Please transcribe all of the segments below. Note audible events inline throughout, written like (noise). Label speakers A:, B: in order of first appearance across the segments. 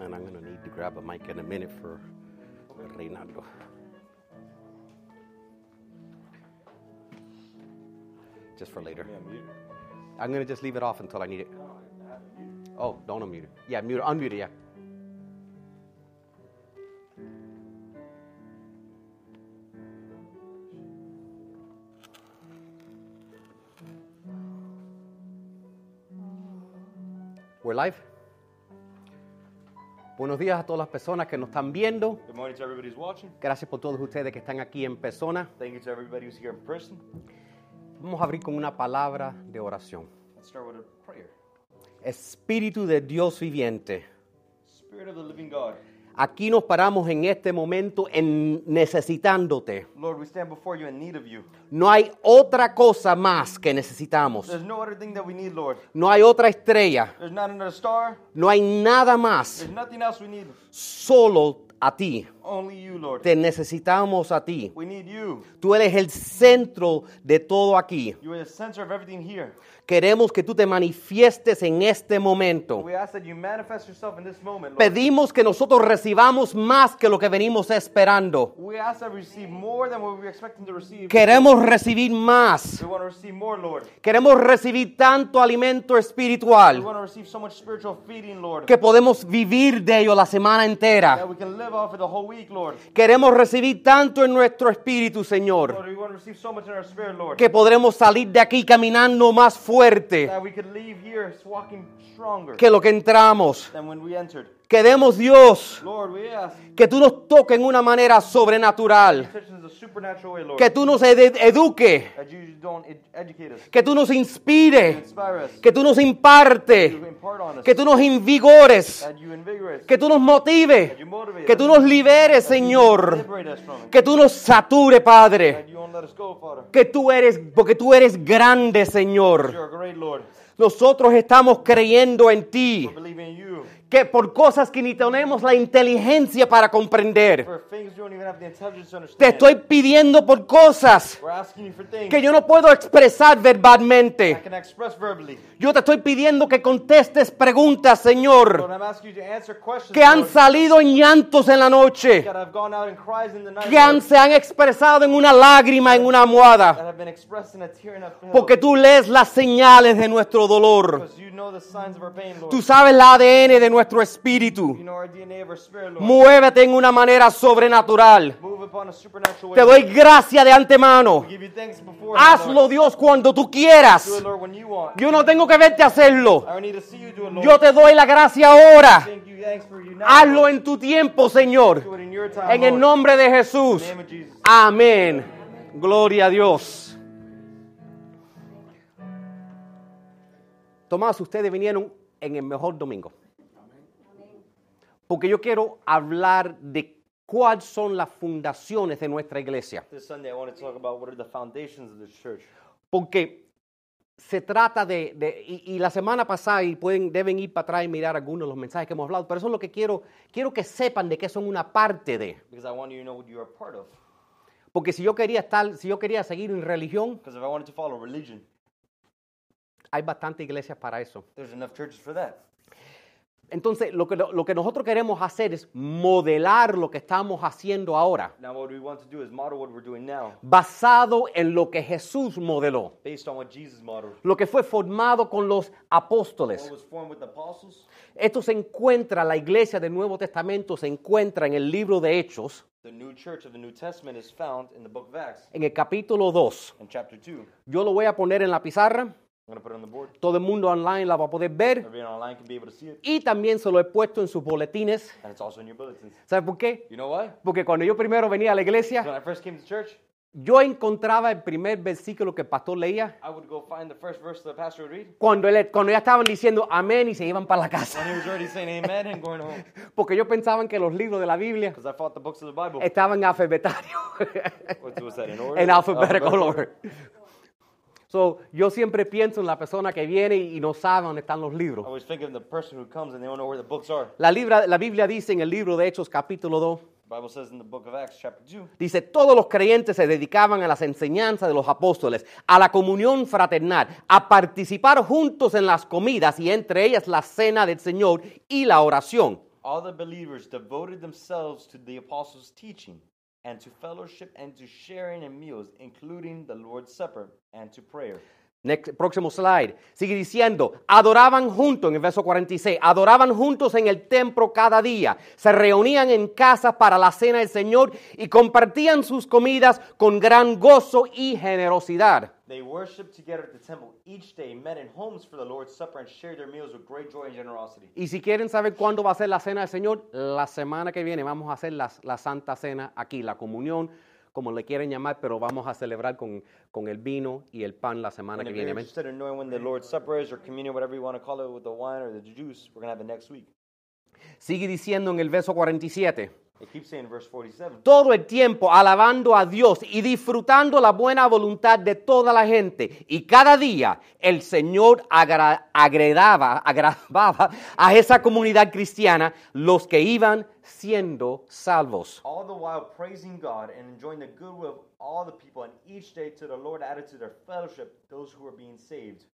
A: And I'm going to need to grab a mic in a minute for Reinaldo. Just for later. I'm going to just leave it off until I need it. Oh, don't unmute it. Yeah, mute. Unmute it, yeah. We're live. Buenos días a todas las personas que nos están viendo.
B: Good morning to everybody who's watching.
A: Gracias por todos ustedes que están aquí en persona.
B: Thank you to everybody who's here in person.
A: Vamos a abrir con una palabra de oración.
B: Let's start with a prayer.
A: Espíritu de Dios viviente,
B: Spirit of the living God.
A: Aquí nos paramos en este momento en necesitándote.
B: Lord, we stand before you in need of you.
A: No hay otra cosa más que necesitamos.
B: There's no other thing that we need, Lord.
A: No hay otra estrella.
B: There's not another star.
A: No hay nada más.
B: There's nothing else we need.
A: Solo a ti.
B: Only you, Lord.
A: Te necesitamos a ti.
B: We need you.
A: Tú eres el centro de todo aquí.
B: You are the center of everything here.
A: Queremos que tú te manifiestes en este momento.
B: Moment.
A: Pedimos que nosotros recibamos más que lo que venimos esperando. Queremos recibir más.
B: More.
A: Queremos recibir tanto alimento espiritual
B: so feeding,
A: que podemos vivir de ello la semana entera.
B: week.
A: Queremos recibir tanto en nuestro espíritu, Señor,
B: Lord, so spirit,
A: que podremos salir de aquí caminando más fuerte
B: that we could leave here walking stronger
A: que lo que entramos.
B: Entered.
A: Queremos, Dios, que tú nos toques en una manera sobrenatural, que tú nos ed- eduque,
B: that you don't ed- educate us,
A: que tú nos inspire, que tú nos imparte, que tú nos invigores, que tú nos motive, que tú nos liberes, Señor, que tú nos sature, Padre, que tú eres, porque tú eres grande, Señor. Nosotros estamos creyendo en ti, Que por cosas que ni tenemos la inteligencia para comprender,
B: For things you don't even have the intelligence to
A: te estoy pidiendo por cosas que yo no puedo expresar verbalmente. Yo te estoy pidiendo que contestes preguntas, Señor, que han salido en llantos en la noche, que han, se han expresado en una lágrima, en una almohada, porque tú lees las señales de nuestro dolor.
B: You know pain.
A: Tú sabes el ADN de nuestro espíritu.
B: Spirit, Lord.
A: Muévete en una manera sobrenatural. Te doy gracia de antemano. Hazlo, Dios, cuando tú quieras. Yo no tengo que verte hacerlo. Yo te doy la gracia ahora. Hazlo en tu tiempo, Señor. En el nombre de Jesús. Amén. Gloria a Dios. Tomás, ustedes vinieron en el mejor domingo. Porque yo quiero hablar de cuáles son las fundaciones de nuestra iglesia. Porque se trata de, de- y, y la semana pasada, y pueden, deben ir para atrás y mirar algunos de los mensajes que hemos hablado, pero eso es lo que quiero, quiero que sepan de que son una parte de.
B: Because I want you to know what you are part of.
A: Porque si yo quería estar, si yo quería seguir en religión,
B: religion,
A: hay bastantes iglesias para eso.
B: there's enough churches for that.
A: Entonces, lo que, lo que nosotros queremos hacer es modelar lo que estamos haciendo ahora,
B: Now, what we want to do is model what we're doing now,
A: basado en lo que Jesús modeló,
B: based on what Jesus modeled.
A: lo que fue formado con los apóstoles.
B: What was formed with the apostles,
A: Esto se encuentra, la iglesia del Nuevo Testamento se encuentra en el libro de Hechos,
B: the new church of the New Testament is found in the book of Acts,
A: en el capítulo 2.
B: in chapter 2.
A: Yo lo voy a poner en la pizarra, Todo el mundo online la va a poder ver y también se lo he puesto en sus boletines.
B: and it's also in your bulletins.
A: ¿Sabe por qué?
B: You know?
A: Porque cuando yo primero venía a la iglesia,
B: When I first came to church,
A: yo encontraba el primer versículo que el pastor leía
B: pastor
A: cuando, él, cuando ya estaban diciendo amén y se iban para la casa. (laughs) Porque yo pensaba que los libros de la Biblia estaban alfabetarios. (laughs) En Alphabetical order. So, yo siempre pienso en la persona que viene y no sabe dónde están los
B: I
A: libros.
B: always think of the person who comes and they don't know where the books are.
A: La, libra- la Biblia dice en el libro de Hechos capítulo 2,
B: The Bible says in the book of Acts, chapter 2,
A: dice, todos los creyentes se dedicaban a las enseñanzas de los apóstoles, a la comunión fraternal, a participar juntos en las comidas y entre ellas la cena del Señor y la oración.
B: All the believers devoted themselves to the apostles' teaching and to fellowship and to sharing in meals, including the Lord's Supper and to prayer.
A: Next- próximo slide. Sigue diciendo, adoraban juntos, en el verso 46, adoraban juntos en el templo cada día, se reunían en casas para la cena del Señor y compartían sus comidas con gran gozo y generosidad.
B: They worshiped together at the temple each day, met in homes for the Lord's Supper, and shared their meals with great joy and generosity.
A: Y si quieren saber cuándo va a ser la cena del Señor, la semana que viene vamos a hacer la, la Santa Cena aquí, la comunión, como le quieren llamar, pero vamos a celebrar con, con el vino y el pan la semana que viene. Amén. Sigue diciendo en el verso 47.
B: It keeps saying in verse 47.
A: todo el tiempo alabando a Dios y disfrutando la buena voluntad de toda la gente. Y cada día el Señor agra- agredaba, (laughs) agravaba a esa comunidad cristiana los que iban siendo salvos.
B: All the while praising God and enjoying the goodwill of all the people, and each day to the Lord added to their fellowship those who were being saved.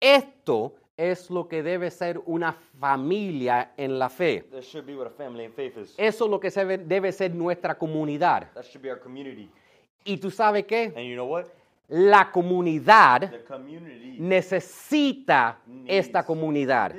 A: Esto es lo que debe ser una familia en la fe.
B: That should be what a family in faith is.
A: Eso es lo que debe ser nuestra comunidad.
B: That should be our community.
A: Y tú sabes qué?
B: And you know what?
A: La comunidad
B: The community
A: necesita esta comunidad.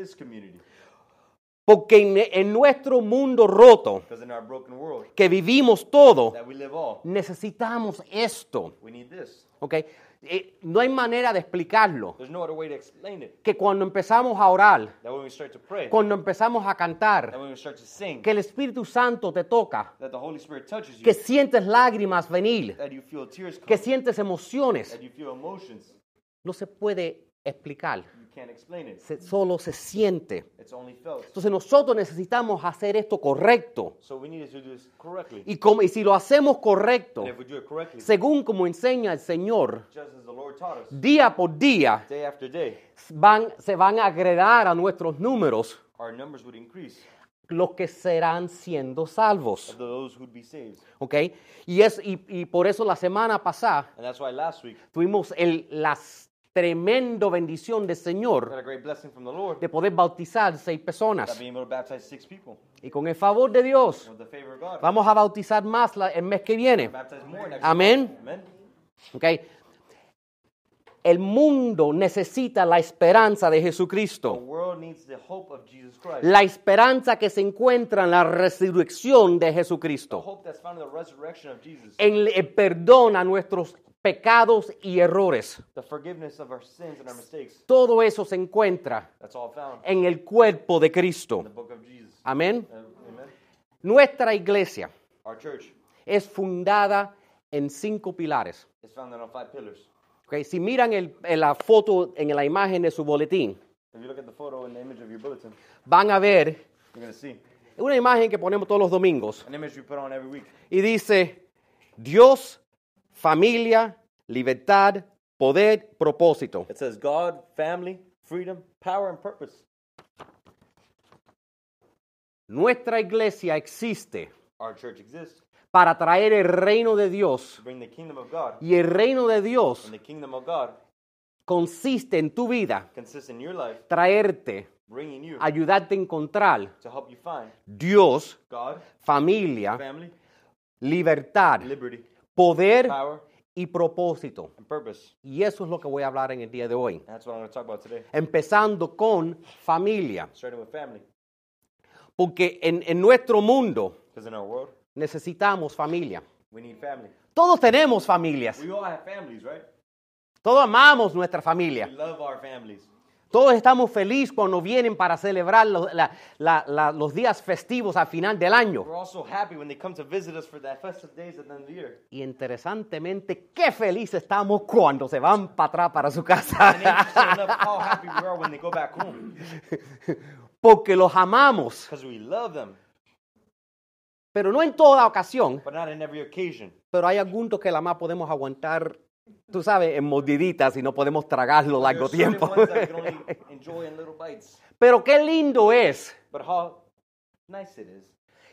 A: Porque en, en nuestro mundo roto
B: Because in our broken world
A: que vivimos todo,
B: all,
A: necesitamos esto.
B: we need this.
A: ¿ok? Eh, no hay manera de explicarlo.
B: No other way to explain it.
A: Que cuando empezamos a orar,
B: That when we start to pray,
A: cuando empezamos a cantar,
B: sing,
A: que el Espíritu Santo te toca,
B: you,
A: que sientes lágrimas venir, que sientes emociones, no se puede explicar.
B: You can't explain it.
A: Se- solo se siente.
B: It's only felt.
A: Entonces nosotros necesitamos hacer esto correcto.
B: So we need to do this correctly.
A: Y, como, y si lo hacemos correcto,
B: And if we do it correctly,
A: según como enseña el Señor,
B: just as the Lord taught us,
A: día por día
B: day after day,
A: van, se van a agregar a nuestros números
B: our numbers would increase
A: los que serán siendo salvos. ¿Ok? Y, es, y, y por eso la semana pasada
B: And that's why last week
A: tuvimos el, la tremendo bendición del Señor
B: a great blessing from the Lord
A: de poder bautizar seis personas.
B: being able to baptize six people
A: Y con el favor de Dios,
B: with the favor of God.
A: vamos a bautizar más la- el mes que viene.
B: Baptize more next
A: Amén.
B: week. Amen.
A: ¿Ok? El mundo necesita la esperanza de
B: The
A: Jesucristo.
B: world needs the hope of Jesus Christ.
A: La esperanza que se encuentra en la resurrección de
B: The
A: Jesucristo.
B: hope that's found in the resurrection of Jesus.
A: En el perdón a nuestros pecados y errores.
B: The forgiveness of our sins and our mistakes.
A: Todo eso se encuentra en el cuerpo de
B: in
A: Cristo. Amén.
B: Amen.
A: Nuestra iglesia
B: Our church
A: es fundada en cinco pilares.
B: is founded on five pillars.
A: ¿ok? Si miran el- en la foto, en la imagen de su boletín,
B: If you look at the photo and the image of your bulletin,
A: van a ver
B: you're going to see
A: una imagen que ponemos todos los domingos
B: an image we put on every week.
A: y dice Dios, familia, libertad, poder, propósito.
B: It says God, family, freedom, power, and purpose.
A: Nuestra iglesia existe
B: Our church exists
A: para traer el reino de Dios
B: to bring the kingdom of God.
A: y el reino de Dios
B: And the kingdom of God
A: consiste en tu vida
B: consists in your life
A: traerte,
B: bringing you
A: ayudarte a encontrar
B: to help you find
A: Dios,
B: God,
A: familia,
B: family,
A: libertad,
B: liberty,
A: poder
B: power,
A: y propósito.
B: and purpose.
A: Y eso es lo que voy a hablar en el día de hoy.
B: And that's what I'm going to talk about today.
A: Empezando con familia.
B: Starting with family.
A: Porque en, en nuestro mundo
B: Because in our world,
A: necesitamos familia.
B: we need family.
A: Todos tenemos familias.
B: We all have families, right?
A: Todos amamos nuestra
B: We
A: familia.
B: love our families.
A: Todos estamos felices cuando vienen para celebrar los, la- la- la- los días festivos al final del año. Y interesantemente, qué felices estamos cuando se van para atrás para su casa. (laughs) Porque los amamos.
B: Because we love them,
A: Pero no en toda ocasión.
B: but not in every occasion.
A: Pero hay algunos que la más podemos aguantar, tú sabes, en mordiditas y no podemos tragarlo largo tiempo. (laughs) Pero qué lindo es
B: nice it is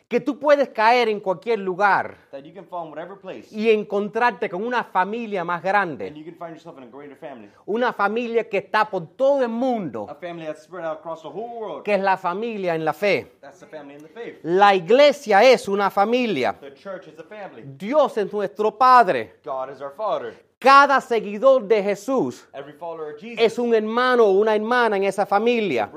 A: que tú puedes caer en cualquier lugar
B: that you can fall in whatever place
A: y encontrarte con una familia más
B: and
A: grande,
B: you can find yourself in a greater family.
A: una familia que está por todo el mundo,
B: A family that's spread out across the whole world.
A: que es la familia en la fe.
B: That's the family in the faith.
A: La iglesia es una familia.
B: The church is a family.
A: Dios es nuestro Padre.
B: God is our father.
A: Cada seguidor de Jesús
B: Every follower of Jesus,
A: es un hermano o una hermana en esa familia.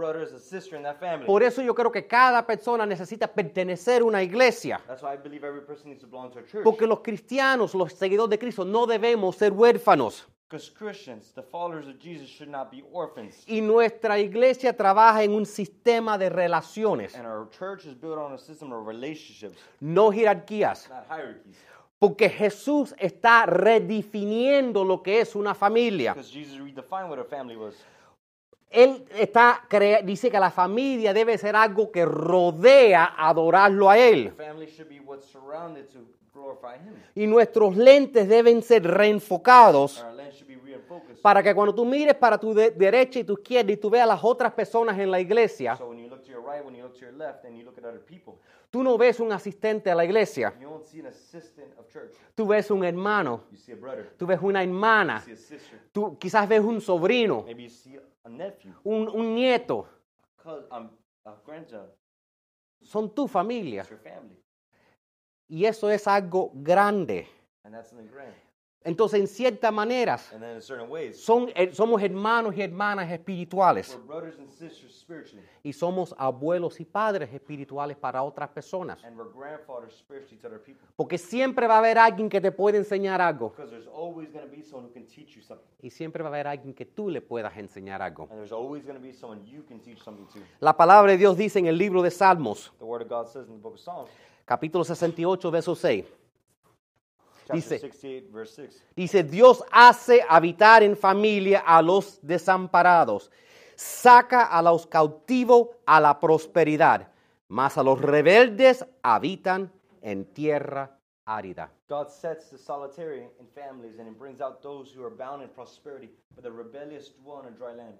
A: Por eso yo creo que cada persona necesita pertenecer a una iglesia.
B: That's why I believe every person needs to belong to a church.
A: Porque los cristianos, los seguidores de Cristo, no debemos ser huérfanos.
B: Because Christians, the followers of Jesus, should not be orphans.
A: Y nuestra iglesia trabaja en un sistema de relaciones,
B: And our church is built on a system of relationships,
A: no jerarquías. Porque Jesús está redefiniendo lo que es una familia.
B: Because Jesus redefined what a family was.
A: Él está dice que la familia debe ser algo que rodea adorarlo a Él. Y nuestros lentes deben ser reenfocados para que cuando tú mires para tu de- derecha y tu izquierda y tú veas a las otras personas en la iglesia,
B: So when you look to your right, when you look to your left, and you look at other people,
A: tú no ves un asistente a la iglesia,
B: you don't see an assistant of church.
A: tú ves un hermano,
B: You see a brother.
A: tú ves una hermana,
B: You see a sister.
A: tú quizás ves un sobrino,
B: Maybe you see a nephew,
A: un, un nieto.
B: um, a.
A: Son tu familia.
B: It's your family.
A: Y eso es algo grande.
B: And that's something grand.
A: Entonces, en ciertas maneras,
B: And then in certain ways,
A: son, eh, somos hermanos y hermanas espirituales.
B: we're brothers and sisters spiritually.
A: Y somos abuelos y padres espirituales para otras personas. Porque siempre va a haber alguien que te puede enseñar algo.
B: Because there's always going to be someone who can teach you something.
A: Y siempre va a haber alguien que tú le puedas enseñar algo.
B: And there's always going to be someone you can teach something to.
A: La palabra de Dios dice en el libro de Salmos, capítulo 68, verso 6. Dice-
B: 68, verse 6.
A: Dice, Dios hace habitar en familia a los desamparados, saca a los cautivos a la prosperidad, mas a los rebeldes habitan en tierra árida.
B: God sets the solitary in families and it brings out those who are bound in prosperity, but the rebellious dwell in a dry land.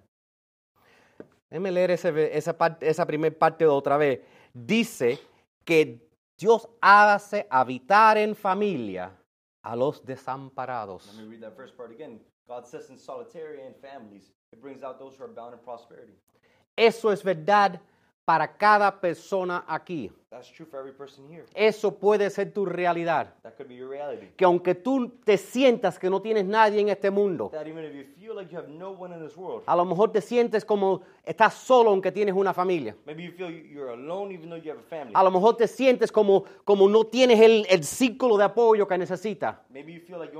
A: Déjeme leer ese esa, parte, esa primera parte otra vez. Dice que Dios hace habitar en familia a los desamparados.
B: Let me read that first part again. God sets in solitary in families, it brings out those who are bound in prosperity.
A: Eso es verdad para cada persona aquí.
B: That's true for every person here.
A: Eso puede ser tu realidad.
B: That could be your reality.
A: Que aunque tú te sientas que no tienes nadie en este mundo, a lo mejor te sientes como estás solo aunque tienes una familia.
B: a
A: lo mejor te sientes como, como no tienes el, el círculo de apoyo que necesitas,
B: like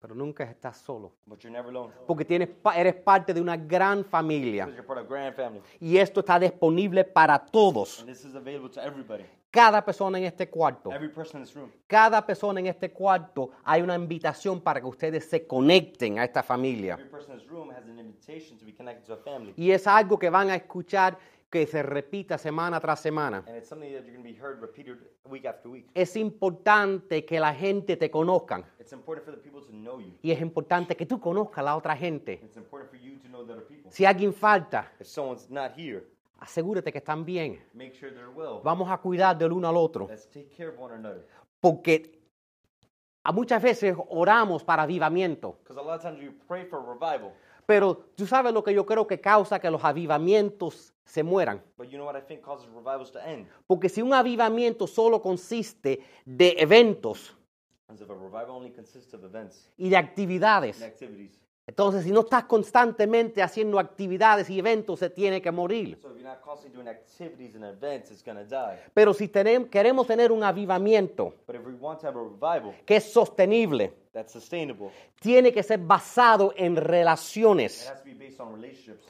A: pero nunca estás solo.
B: but you're never alone.
A: Porque tienes, eres parte de una gran familia.
B: Because you're part of a grand family.
A: Y esto está disponible para todos.
B: And this is available to everybody.
A: Cada persona en este cuarto.
B: Every person in this room.
A: Cada persona en este cuarto hay una invitación para que ustedes se conecten a esta familia.
B: Every person in this room has an invitation to be connected to a family.
A: Y es algo que van a escuchar que se repita semana tras semana.
B: And it's something that you're going to be heard repeated week after week.
A: Es importante que la gente te.
B: It's important for the people to know you.
A: Y es importante que tú conozcas a la otra gente.
B: It's important for you to know the other people.
A: Si alguien falta,
B: If someone's not here,
A: asegúrate que están bien.
B: make sure they're well.
A: Vamos a cuidar del uno al otro.
B: Let's take care of one another.
A: Porque a muchas veces oramos para avivamiento.
B: Because a lot of times we pray for revival.
A: Pero tú sabes lo que yo creo que causa que los avivamientos se mueran.
B: But you know what I think causes revivals to end?
A: Porque si un avivamiento solo consiste de eventos
B: As if a revival only consists of events
A: y de actividades,
B: and activities.
A: Entonces si no estás constantemente haciendo actividades y eventos, se tiene que morir.
B: So if you're not constantly doing activities and events.
A: Pero si tenem- queremos tener un avivamiento
B: revival
A: que es sostenible,
B: that's sustainable,
A: tiene que ser basado en
B: it
A: relaciones.
B: has to be based on relationships.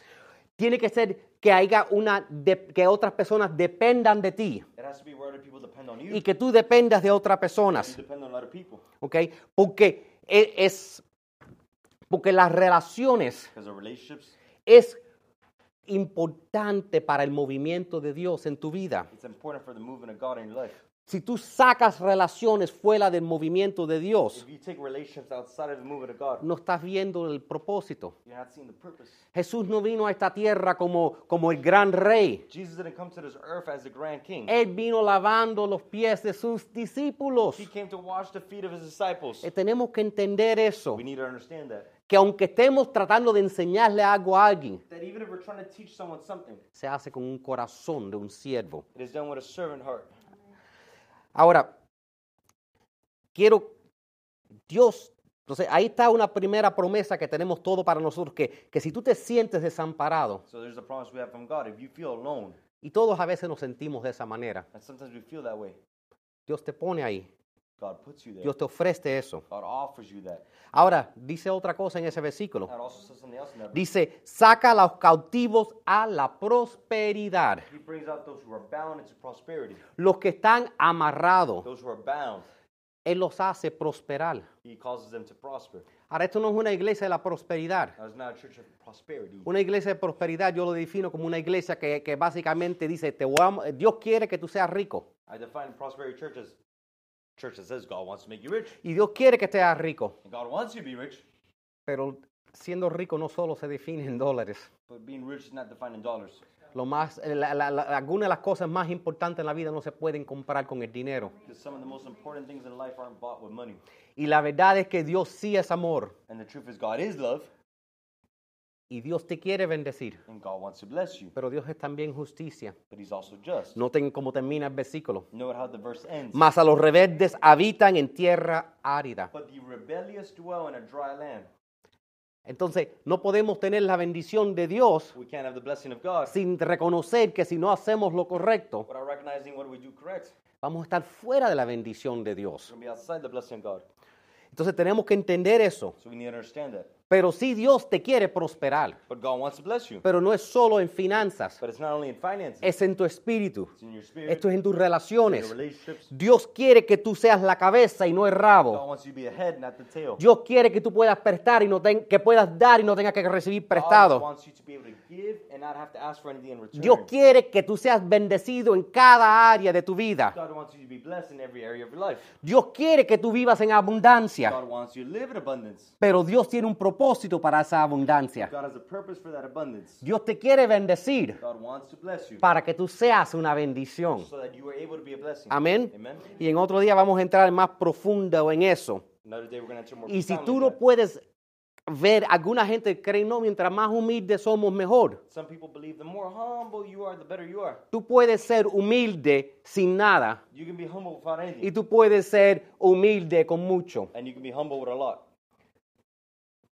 A: Tiene que ser que haya una de- que otras personas dependan de ti
B: It has to be where other people depend on you.
A: y que tú dependas de otras personas,
B: depend on other people.
A: ¿ok? Porque e- es porque las relaciones
B: Because the relationships,
A: es importante para el movimiento de Dios en tu vida.
B: it's important for the movement of God in your life.
A: Si tú sacas relaciones fuera del movimiento de Dios,
B: If you take relationships outside of the movement of God,
A: no estás viendo el propósito.
B: you're not seeing the purpose.
A: Jesús no vino a esta tierra como, como el gran rey. Él vino lavando los pies de sus discípulos.
B: He came to wash the feet of his disciples.
A: Eh, tenemos que entender eso,
B: We need to understand that.
A: Que aunque estemos tratando de enseñarle algo a alguien,
B: That even if we're trying to teach someone something,
A: se hace con un corazón de un siervo.
B: it is done with a servant heart.
A: Ahora, quiero, Dios, entonces ahí está una primera promesa que tenemos todo para nosotros, que, que si tú te sientes desamparado,
B: So there's a promise we have from God. If you feel alone,
A: y todos a veces nos sentimos de esa manera,
B: and sometimes we feel that way,
A: Dios te pone ahí,
B: God puts you there.
A: Dios te ofrece eso.
B: God offers you that.
A: Ahora, dice otra cosa en ese versículo.
B: God also says something else in that. verse.
A: Dice, saca a los cautivos a la prosperidad.
B: He brings out those who are bound into prosperity.
A: Los que están amarrados,
B: Those who are bound,
A: Él los hace prosperar.
B: He causes them to prosper.
A: Ahora, esto no es una iglesia de la prosperidad.
B: Now, it's not a church of prosperity.
A: Una iglesia de prosperidad yo lo defino como una iglesia que, que básicamente dice, te voy a- Dios quiere que tú seas rico.
B: I define prosperity church as church that says God wants to make you rich.
A: Y Dios quiere que seas rico.
B: And God wants you to be rich,
A: Pero siendo rico no solo se define en dólares.
B: but being rich is not defined in dollars.
A: Lo más, la- la- la- algunas de las cosas más importantes en la vida no se pueden comprar con el dinero.
B: Because some of the most important things in life aren't bought with money.
A: Y la verdad es que Dios sí es amor.
B: And the truth is, God is love,
A: Y Dios te quiere bendecir.
B: and God wants to bless you,
A: Pero Dios es también justicia.
B: but He's also just.
A: Noten cómo termina el versículo.
B: Note how the verse ends.
A: Mas a los rebeldes habitan en tierra árida.
B: But the rebellious dwell in a dry land.
A: Entonces, no podemos tener la bendición de Dios
B: We can't have the blessing of God
A: sin reconocer que si no hacemos lo correcto,
B: without recognizing what we do correct.
A: vamos a estar fuera de la bendición de Dios.
B: We're going to be outside the blessing of God.
A: Entonces tenemos que entender eso.
B: So we need to understand that.
A: Pero sí Dios te quiere prosperar,
B: But God wants to bless you.
A: pero no es solo en finanzas,
B: But it's not only in finances,
A: es en tu espíritu,
B: it's in your spirit,
A: esto es en tus
B: in your
A: relaciones.
B: relationships.
A: Dios quiere que tú seas la cabeza y no el
B: God
A: rabo.
B: wants you to be the head, not the tail.
A: Dios quiere que tú puedas prestar y no ten- que puedas dar y no tengas que recibir
B: God
A: prestado.
B: wants you to be able to give and not have to ask for anything in return.
A: Dios quiere que tú seas bendecido en cada área de tu vida.
B: God wants you to be blessed in every area of your life.
A: Dios quiere que tú vivas en abundancia,
B: God wants you to live in abundance.
A: pero Dios tiene un propósito para esa abundancia.
B: God has a purpose for that abundance.
A: Dios te quiere bendecir
B: God wants to bless you
A: para que tú seas una bendición.
B: so that you are able to be a blessing.
A: Amén.
B: Amen.
A: Y en otro día vamos a entrar más profundo en eso.
B: Another day we're going to enter more
A: Y si tú no puedes ver, alguna gente cree, no, mientras más humildes somos, mejor.
B: Some people believe the more humble you are, the better you are.
A: Tú puedes ser humilde sin nada
B: You can be
A: y tú puedes ser humilde con mucho.
B: and you can be humble with a lot.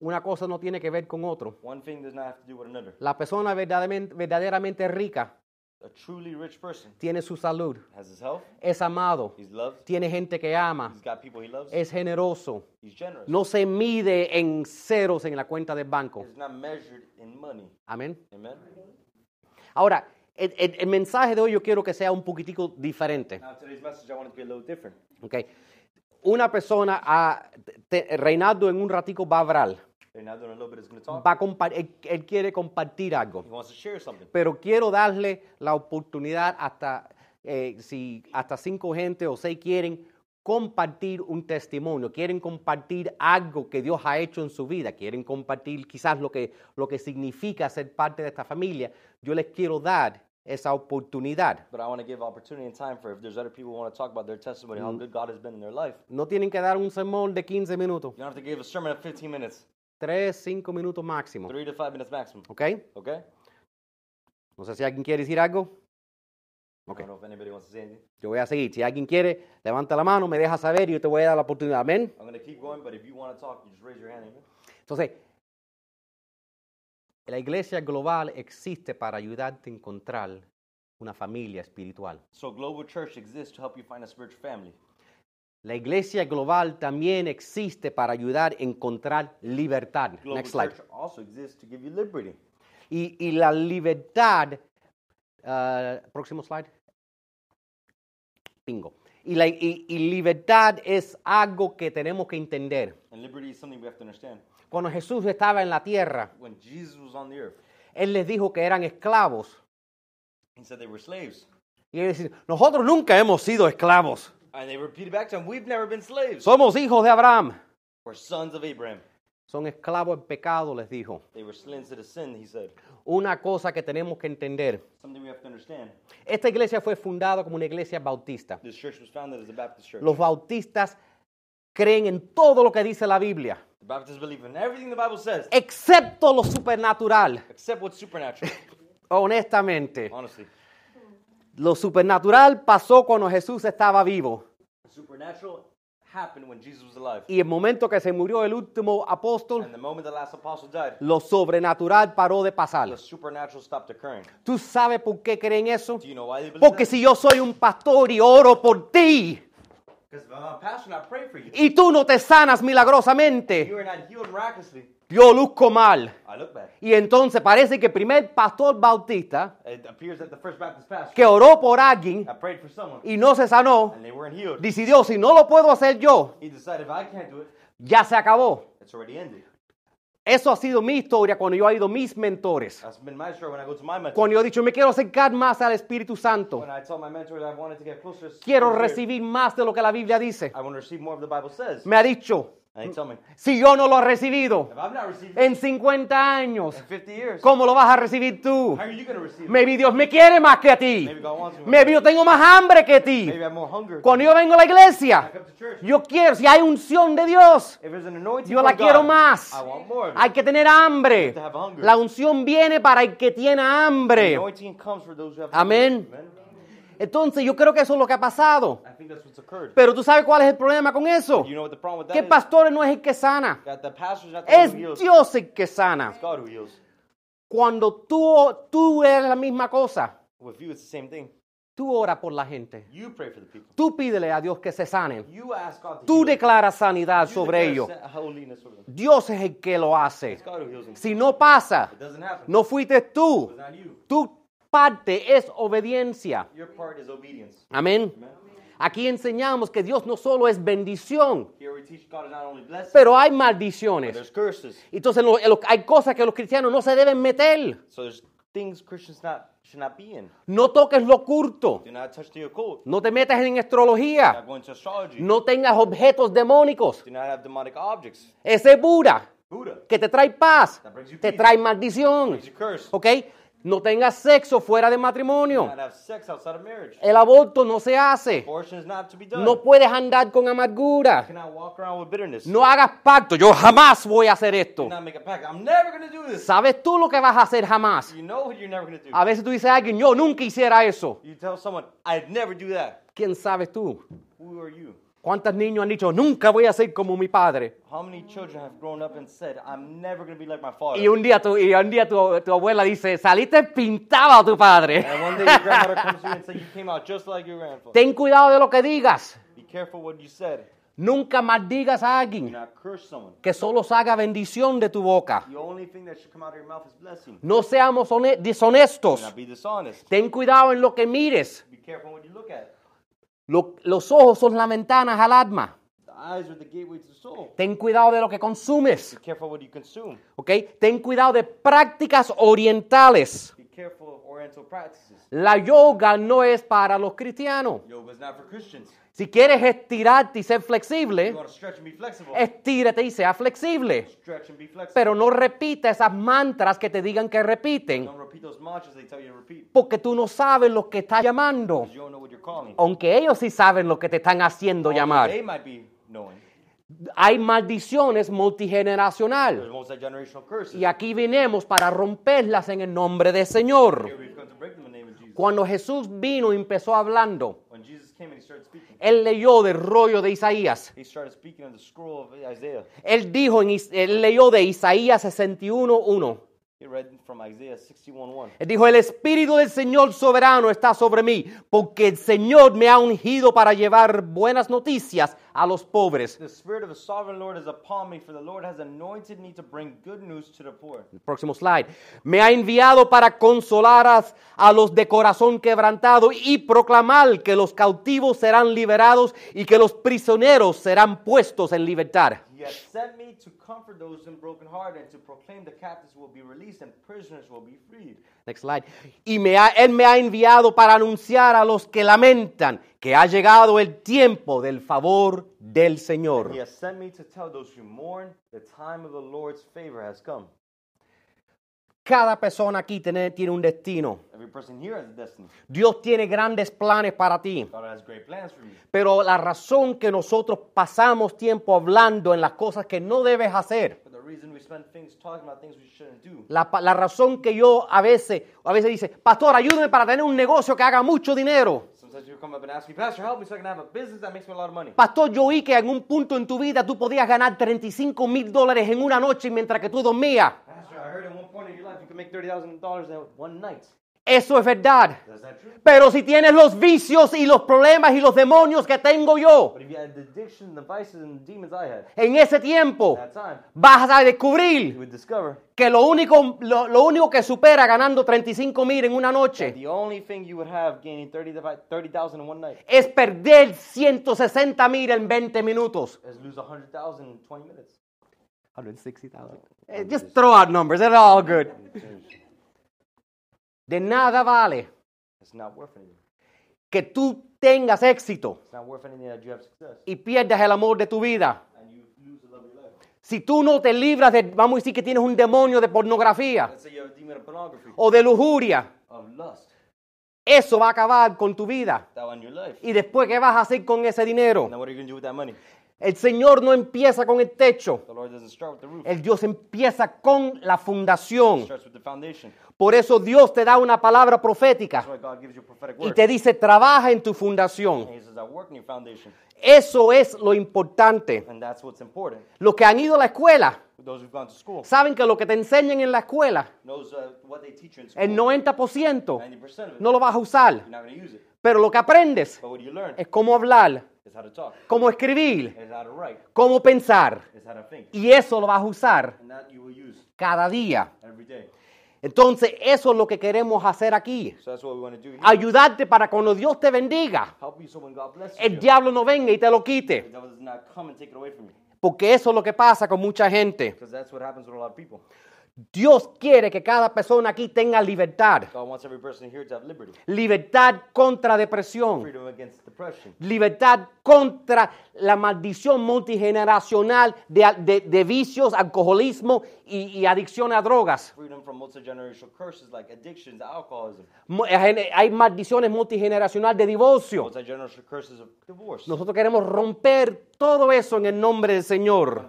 A: Una cosa no tiene que ver con otro.
B: One thing does not have to do with another.
A: La persona verdaderamente, verdaderamente rica
B: A truly rich person
A: tiene su salud,
B: has his health,
A: es amado,
B: he's loved,
A: tiene gente que ama,
B: he's got people he loves,
A: es generoso,
B: he's generous.
A: no se mide en ceros en la cuenta del banco.
B: It's not measured in money.
A: Amén.
B: Amen.
A: Ahora, el, el- el mensaje de hoy yo quiero que sea un poquitico diferente.
B: Now today's message I want it to be a little different.
A: ¿ok? Una persona, ah, te- Reinaldo en un ratico va a hablar, Va a él, él quiere compartir algo,
B: He wants to share something.
A: pero quiero darle la oportunidad hasta, eh, si hasta cinco gente o seis quieren compartir un testimonio, quieren compartir algo que Dios ha hecho en su vida, quieren compartir quizás lo que, lo que significa ser parte de esta familia, yo les quiero dar esa oportunidad.
B: But I want to give opportunity and time for if there's other people who want to talk about their testimony, how good God has been in their life.
A: No tienen que dar un sermón de 15 minutos,
B: You don't have to give a sermon of 15 minutes,
A: tres, cinco minutos máximo,
B: three to five minutes maximum.
A: ¿ok?
B: Okay?
A: No sé si alguien quiere decir algo.
B: I
A: Ok,
B: don't know if anybody wants to say anything.
A: yo voy a seguir. Si alguien quiere, levanta la mano, me deja saber y yo te voy a dar la oportunidad. Amén.
B: I'm going to keep going, but if you want to talk, you just raise your hand. Amen.
A: Entonces, la iglesia global existe para ayudarte a encontrar una familia espiritual.
B: So Global Church exists to help you find a spiritual family.
A: La iglesia global también existe para ayudar a encontrar libertad.
B: Global
A: Next slide.
B: Also exists to give you liberty.
A: Y, y la libertad, ah, próximo slide. Bingo. Y, la, y- y libertad es algo que tenemos que entender.
B: And liberty is something we have to understand.
A: Cuando Jesús estaba en la tierra,
B: When Jesus was on the earth,
A: Él les dijo que eran esclavos,
B: he said they were slaves,
A: Y ellos dicen, nosotros nunca hemos sido esclavos.
B: And they repeated back to him, We've never been slaves.
A: Somos hijos de Abraham.
B: We're sons of Abraham.
A: Son esclavos en pecado, les dijo.
B: They were slaves to the sin, he said.
A: Una cosa que tenemos que entender.
B: Something we have to understand.
A: Esta iglesia fue fundada como una iglesia bautista.
B: This church was founded as a Baptist church.
A: Los bautistas creen en todo lo que dice la Biblia,
B: The Baptists believe in everything the Bible says,
A: excepto lo supernatural.
B: except what's supernatural. (laughs)
A: Honestamente,
B: Honestly.
A: Lo supernatural pasó cuando Jesús estaba vivo.
B: Supernatural happened when Jesus was alive.
A: Y el momento que se murió el último apóstol,
B: And the moment the last apostle died,
A: lo sobrenatural paró de pasar.
B: the supernatural stopped occurring.
A: ¿Tú sabes por qué creen eso?
B: Do you know why they believe
A: Porque
B: that?
A: si yo soy un pastor y oro por ti
B: Because if I'm a pastor I pray for you,
A: y tú no te sanas milagrosamente,
B: you are not healed miraculously,
A: yo luzco mal.
B: I look bad.
A: Y entonces parece que el primer pastor bautista
B: It appears that the first Baptist pastor
A: que oró por alguien
B: I prayed for someone
A: y no se sanó,
B: and they weren't healed.
A: decidió, si no lo puedo hacer yo,
B: He decided if I can't do it,
A: ya se acabó.
B: it's already ended.
A: Eso ha sido mi historia cuando yo he ido a mis mentores.
B: That's been my story when I go to my mentor.
A: Cuando yo he dicho, me quiero acercar más al Espíritu Santo.
B: When I tell my mentor that I wanted to get closer, to
A: Quiero recibir más de lo que la Biblia dice.
B: I want to receive more of the Bible says.
A: Me ha dicho,
B: Me,
A: si yo no lo he recibido en 50 años,
B: in 50 years,
A: ¿cómo lo vas a recibir tú? Maybe Dios me quiere más que a ti.
B: Maybe
A: yo tengo más hambre que ti.
B: Maybe I have more hunger.
A: Cuando yo vengo a la iglesia, yo quiero, si hay unción de Dios, yo la quiero más. Hay que tener hambre. La unción viene para el que tiene hambre. Amén. Entonces yo creo que eso es lo que ha pasado.
B: I think that's what's occurred.
A: Pero tú sabes cuál es el problema con eso.
B: You know what the problem with that
A: Que
B: is?
A: pastor no es el que sana.
B: That the pastor's not the one
A: Es
B: who heals.
A: Dios el que sana.
B: It's God who heals.
A: Cuando tú, tú eres la misma cosa,
B: With you, it's the same thing.
A: tú oras por la gente.
B: You pray for the people.
A: Tú pídele a Dios que se sanen.
B: You ask God to
A: Tú
B: heal
A: declaras sanidad
B: You
A: sobre
B: declare
A: ellos.
B: sa- holiness over them.
A: Dios es el que lo hace.
B: It's God who heals them.
A: Si no pasa,
B: It doesn't happen.
A: no fuiste tú.
B: It's not you.
A: Tu parte es obediencia.
B: Your part is obedience.
A: Amén.
B: Amen.
A: Aquí enseñamos que Dios no solo es bendición, pero hay maldiciones. Entonces hay cosas que los cristianos no se deben meter.
B: So there's things Christians not should not be in.
A: No toques lo oculto. No te metas en astrología. No tengas objetos demónicos. Ese Buda que te trae paz, te trae maldición. ¿Ok? No tengas sexo fuera de matrimonio. El aborto no se hace. No puedes andar con amargura. No hagas pacto. Yo jamás voy a hacer esto. ¿Sabes tú lo que vas a hacer jamás?
B: You know what you're never going to do.
A: A veces tú dices a alguien, yo nunca hiciera eso.
B: You tell someone, I'd never do that.
A: ¿Quién sabes tú? ¿Cuántos niños han dicho, nunca voy a ser como mi padre?
B: How many children have grown up and said, I'm never going to be like my father?
A: Y un día tu, y un día tu, tu abuela dice, saliste pintado a tu padre.
B: And one day your grandmother comes to you and says, You came out just like your grandfather.
A: Ten cuidado de lo que digas.
B: Be careful what you said.
A: Nunca maldigas a alguien que solo salga bendición de tu boca.
B: The only thing that should come out of your mouth is blessing.
A: No seamos deshonestos. Ten cuidado en lo que mires. Lo- los ojos son las ventanas al alma.
B: The eyes are the gateway to the soul.
A: Ten cuidado de lo que consumes.
B: Be careful what you consume.
A: ¿ok? Ten cuidado de prácticas orientales.
B: Be careful of oriental practices.
A: La yoga no es para los cristianos. Si quieres estirarte y ser flexible, estírate y sea flexible. Pero no repita esas mantras que te digan que repiten, porque tú no sabes lo que estás llamando, aunque ellos sí saben lo que te están haciendo llamar. Hay maldiciones multigeneracional. Y aquí vinimos para romperlas en el nombre del Señor. Cuando Jesús vino y empezó hablando, él leyó del rollo de Isaías.
B: he started speaking on the scroll of Isaiah.
A: Él dijo, en, él leyó de Isaías 61.1.
B: He read from Isaiah 61:1.
A: Él dijo, el Espíritu del Señor soberano está sobre mí, porque el Señor me ha ungido para llevar buenas noticias a los pobres.
B: The Spirit of the sovereign Lord is upon me, for the Lord has anointed me to bring good news to the poor.
A: El próximo slide. Me ha enviado para consolar a, a los de corazón quebrantado y proclamar que los cautivos serán liberados y que los prisioneros serán puestos en libertad.
B: He has sent me to comfort those in broken heart and to proclaim the captives will be released and prisoners will be freed.
A: Next slide. Y me ha- Él me ha enviado para anunciar a los que lamentan que ha llegado el tiempo del favor del Señor.
B: He has sent me to tell those who mourn the time of the Lord's favor has come.
A: Cada persona aquí tiene, tiene un destino.
B: Every person here has a destiny.
A: Dios tiene grandes planes para ti.
B: God has great plans for you.
A: Pero la razón que nosotros pasamos tiempo hablando en las cosas que no debes hacer, la, la razón que yo a veces, a veces dice, pastor, ayúdame para tener un negocio que haga mucho dinero.
B: Sometimes you come up and ask me, Pastor, help me so I can have a business that makes me a lot of money.
A: Pastor, yo oí que en un punto en tu vida tú podías ganar 35 mil dólares en una noche mientras que tú dormías.
B: Pastor, I heard at one point in your life you can make $30,000 in one night.
A: Eso es verdad. Pero si tienes los vicios y los problemas y los demonios que tengo yo, en ese tiempo vas a descubrir que lo único, lo, lo único que supera ganando 35 mil en una noche
B: the only thing you would have gaining 30 30,000 in one night
A: es perder 160 mil en 20 minutos. 160,000. Eh, Just throw out numbers, they're all good. De nada vale
B: It's not worth anything.
A: que tú tengas éxito
B: It's not worth anything that you have success
A: y pierdas el amor de tu vida.
B: and you lose the love of your life.
A: Si tú no te libras de, vamos a decir que tienes un demonio de pornografía
B: Let's say you have a demon of pornography,
A: o de lujuria,
B: of lust,
A: eso va a acabar con tu vida.
B: that in your life.
A: ¿Y después qué vas a hacer con ese dinero?
B: Now what are you going to do with that money?
A: El Señor no empieza con el techo. El Dios empieza con la fundación. Por eso Dios te da una palabra profética y te dice, trabaja en tu fundación. Eso es lo importante. Los que han ido a la escuela saben que lo que te enseñan en la escuela,
B: uh,
A: el 90%
B: 90% of it,
A: no lo vas a usar. Pero lo que aprendes es cómo hablar, cómo escribir, cómo pensar. Y eso lo vas a usar
B: And that you will use
A: cada día. Entonces, eso es lo que queremos hacer aquí.
B: So that's what we want to do here.
A: Ayudarte para cuando Dios te bendiga,
B: Help you so when God blesses
A: el diablo no venga y te lo quite. Porque eso es lo que pasa con mucha gente. Dios quiere que cada persona aquí tenga libertad.
B: God wants every person here to have liberty,
A: Libertad contra depresión.
B: freedom against depression,
A: Libertad contra la maldición multigeneracional de, de- de vicios, alcoholismo y, y adicción a drogas.
B: freedom from multi-generational curses like addictions, alcoholism,
A: Mu- eh, Hay maldiciones multigeneracionales de divorcio.
B: multi-generational curses of divorce.
A: Nosotros queremos romper todo eso en el nombre del Señor.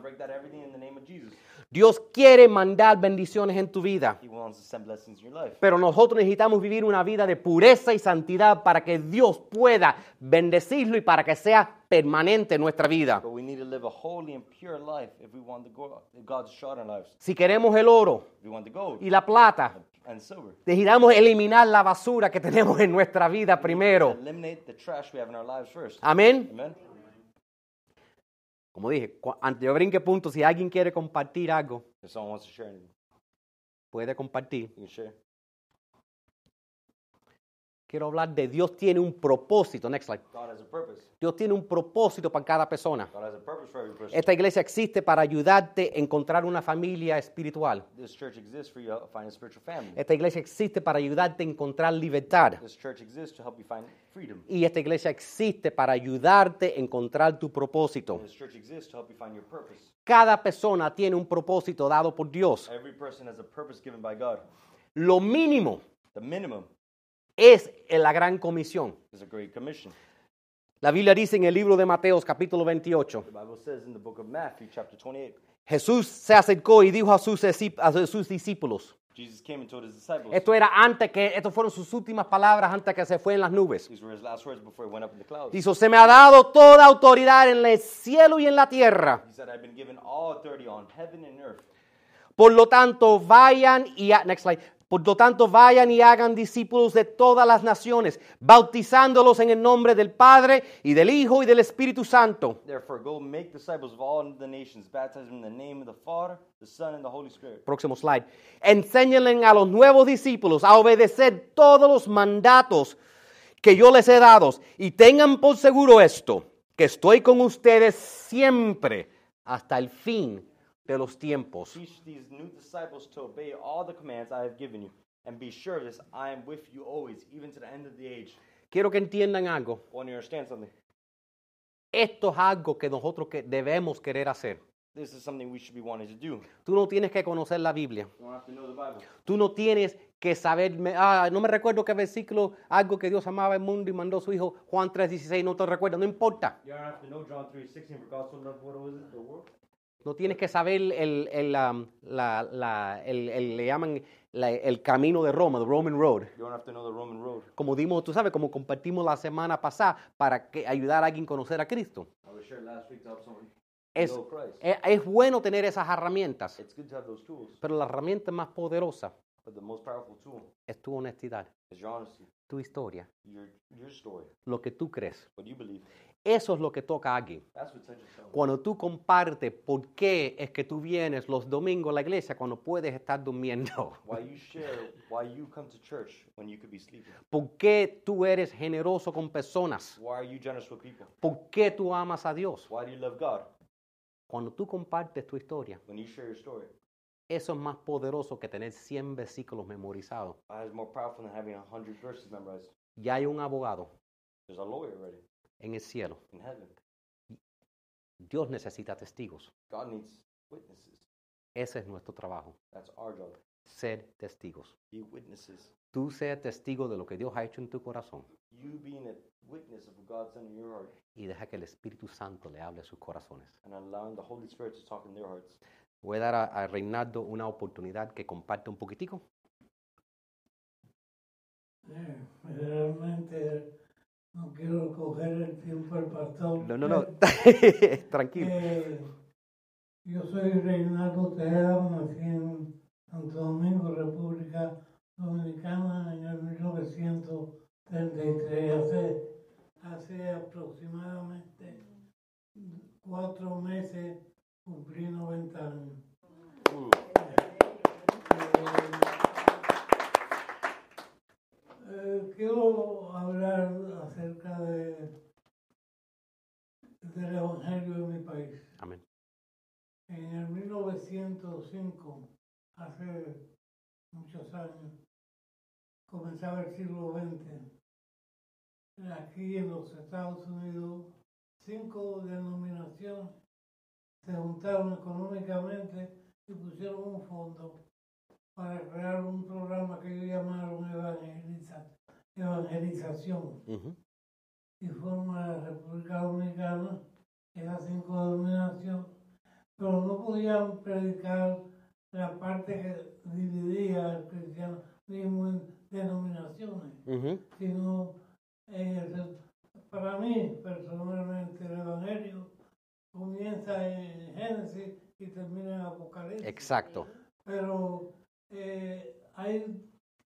A: Dios quiere mandar bendiciones en tu vida. Pero nosotros necesitamos vivir una vida de pureza y santidad para que Dios pueda bendecirlo y para que sea permanente en nuestra vida.
B: But we need to live a holy and pure life if we want the go- God's shot in our lives.
A: Si queremos el oro y la plata, necesitamos eliminar la basura que tenemos en nuestra vida primero.
B: Eliminate the trash we have in our lives first.
A: Amén.
B: Amen.
A: Como dije, antes de brinque punto, si alguien quiere compartir algo, puede compartir.
B: you can share.
A: Quiero hablar de Dios tiene un propósito. Next slide.
B: God has a purpose.
A: Dios tiene un propósito para cada persona.
B: God has a purpose for every person.
A: Esta iglesia existe para ayudarte a encontrar una familia espiritual.
B: This church exists for you to find a spiritual family.
A: Esta iglesia existe para ayudarte a encontrar libertad.
B: This church exists to help you find freedom.
A: Y esta iglesia existe para ayudarte a encontrar tu propósito.
B: This church exists to help you find your purpose.
A: Cada persona tiene un propósito dado por Dios.
B: Every person has a purpose given by God.
A: Lo mínimo
B: The minimum
A: es la gran comisión.
B: is a great commission.
A: La Biblia dice en el libro de Mateos capítulo 28.
B: The Bible says in the book of Matthew, chapter 28,
A: Jesús se acercó y dijo a sus, a sus discípulos.
B: Jesus came and told his disciples.
A: Esto era antes que, estas fueron sus últimas palabras antes que se fue en las nubes. Dijo, se me ha dado toda autoridad en el cielo y en la tierra.
B: Said.
A: Por lo tanto, vayan y next slide. Por lo tanto, vayan y hagan discípulos de todas las naciones, bautizándolos en el nombre del Padre y del Hijo y del Espíritu Santo.
B: Therefore, go make disciples of all the nations, baptize them in the name of the Father, the Son, and the Holy Spirit.
A: Próximo slide. Enséñenle a los nuevos discípulos a obedecer todos los mandatos que yo les he dado. Y tengan por seguro esto, que estoy con ustedes siempre hasta el fin de los tiempos.
B: Teach these new disciples to obey all the commands I have given you, and be sure of this I am with you always, even to the end of the age.
A: Quiero que entiendan algo.
B: Want to understand something?
A: Esto es algo que nosotros que debemos querer hacer.
B: This is something we should be wanting to do.
A: Tú no tienes que conocer la Biblia.
B: You don't have to know the Bible.
A: Tú no tienes que saber, ah, no me recuerdo qué versículo, algo que Dios amaba el mundo y mandó a su hijo, Juan 3:16, no te recuerdo, no importa.
B: You don't have to know John 3:16 for God so loved what was it, the world.
A: No tienes que saber el, el, la, la- el- el- le llaman la- el camino de Roma, the Roman Road.
B: You don't have to know the Roman road.
A: Como dimos, tú sabes, como compartimos la semana pasada para que, ayudar a alguien a conocer a Cristo.
B: I was shared last week to help someone
A: Es,
B: Christ.
A: es, es bueno tener esas herramientas,
B: It's good to have those tools,
A: pero la herramienta más poderosa
B: but the most powerful tool
A: es tu honestidad,
B: is your honesty,
A: tu historia,
B: your your story,
A: lo que tú crees.
B: what you believe.
A: Eso es lo que toca a alguien.
B: That's what touches someone.
A: Cuando tú compartes por qué es que tú vienes los domingos a la iglesia cuando puedes estar durmiendo. (laughs)
B: Why you share, why you come to church when you could be sleeping.
A: ¿Por qué tú eres generoso con personas?
B: Why are you generous with people?
A: ¿Por qué tú amas a Dios?
B: Why do you love God?
A: Cuando tú compartes tu historia,
B: When you share your story,
A: eso es más poderoso que tener 100 versículos memorizados. Ya hay un abogado En el cielo.
B: in heaven.
A: Dios necesita testigos.
B: God needs witnesses.
A: Ese es nuestro trabajo,
B: That's our job.
A: ser testigos.
B: Be witnesses.
A: Tú seas testigo de lo que Dios ha hecho en tu corazón
B: You being a witness of what God's done in your heart
A: y deja que el Espíritu Santo le hable a sus corazones.
B: and allowing the Holy Spirit to talk in their hearts.
A: Voy a dar a, a Reinaldo una oportunidad que comparte un poquitico.
C: Eh, Realmente no quiero coger el tiempo al pastor.
A: No, no, no. (laughs) Tranquilo.
C: Eh, yo soy Reinaldo Tejeda, nací en Santo Domingo, República Dominicana, en el 1933, hace, hace aproximadamente cuatro meses cumplí 90 años. Eh, quiero hablar acerca de, del Evangelio en mi país.
A: Amén.
C: En el 1905, hace muchos años, comenzaba el siglo XX. Aquí en los Estados Unidos, cinco denominaciones se juntaron económicamente y pusieron un fondo para crear un programa que ellos llamaron evangeliza- evangelización. Y fueron a la República Dominicana, esas cinco denominaciones, pero no podían predicar la parte que dividía el cristianismo en denominaciones, sino en el- para mí personalmente el Evangelio comienza en Génesis y termina en Apocalipsis
A: Exacto.
C: pero eh, hay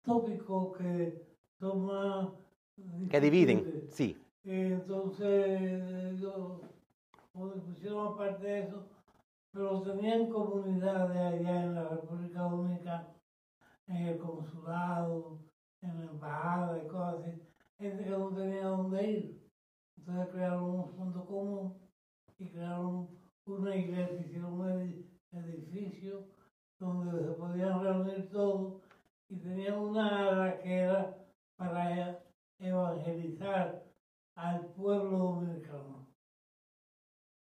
C: tópicos que son más
A: Que dividen. Sí.
C: Entonces, ellos pues, pusieron aparte de eso, pero tenían comunidades allá en la República Dominicana, en el consulado, en la embajada y cosas así, gente que no tenía dónde ir. Entonces crearon un fondo común y crearon una iglesia, hicieron un edi- edificio donde se podían reunir todos y tenían una ala que era para evangelizar al pueblo dominicano.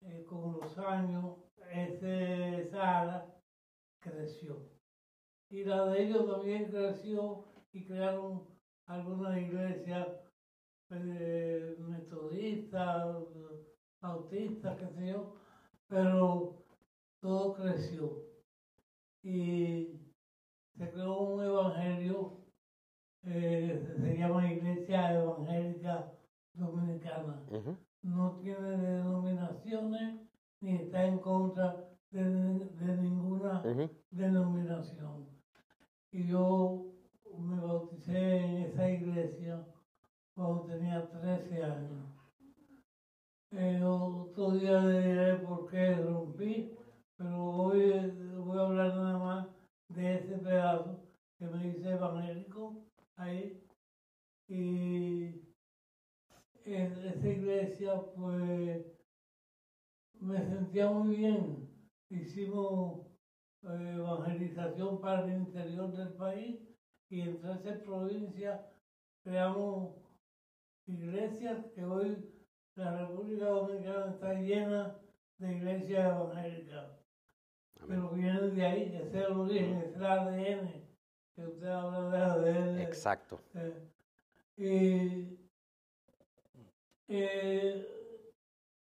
C: Eh, con los años, esa ala creció. Y la de ellos también creció y crearon algunas iglesias eh, metodistas, bautistas, qué sé yo, pero todo creció. Y se creó un evangelio, eh, se llama Iglesia Evangélica Dominicana. No tiene denominaciones ni está en contra de, ninguna denominación. Y yo me bauticé en esa iglesia cuando tenía 13 años. Otro día diré por qué rompí, pero hoy voy a hablar nada más de ese pedazo que me dice evangélico ahí. Y en esa iglesia, pues, me sentía muy bien. Hicimos eh, evangelización para el interior del país y en 13 provincias creamos iglesias que hoy la República Dominicana está llena de iglesias evangélicas. Pero viene de ahí, ese es el origen, ese es el ADN, que usted habla de ADN.
A: Exacto.
C: Eh, y eh,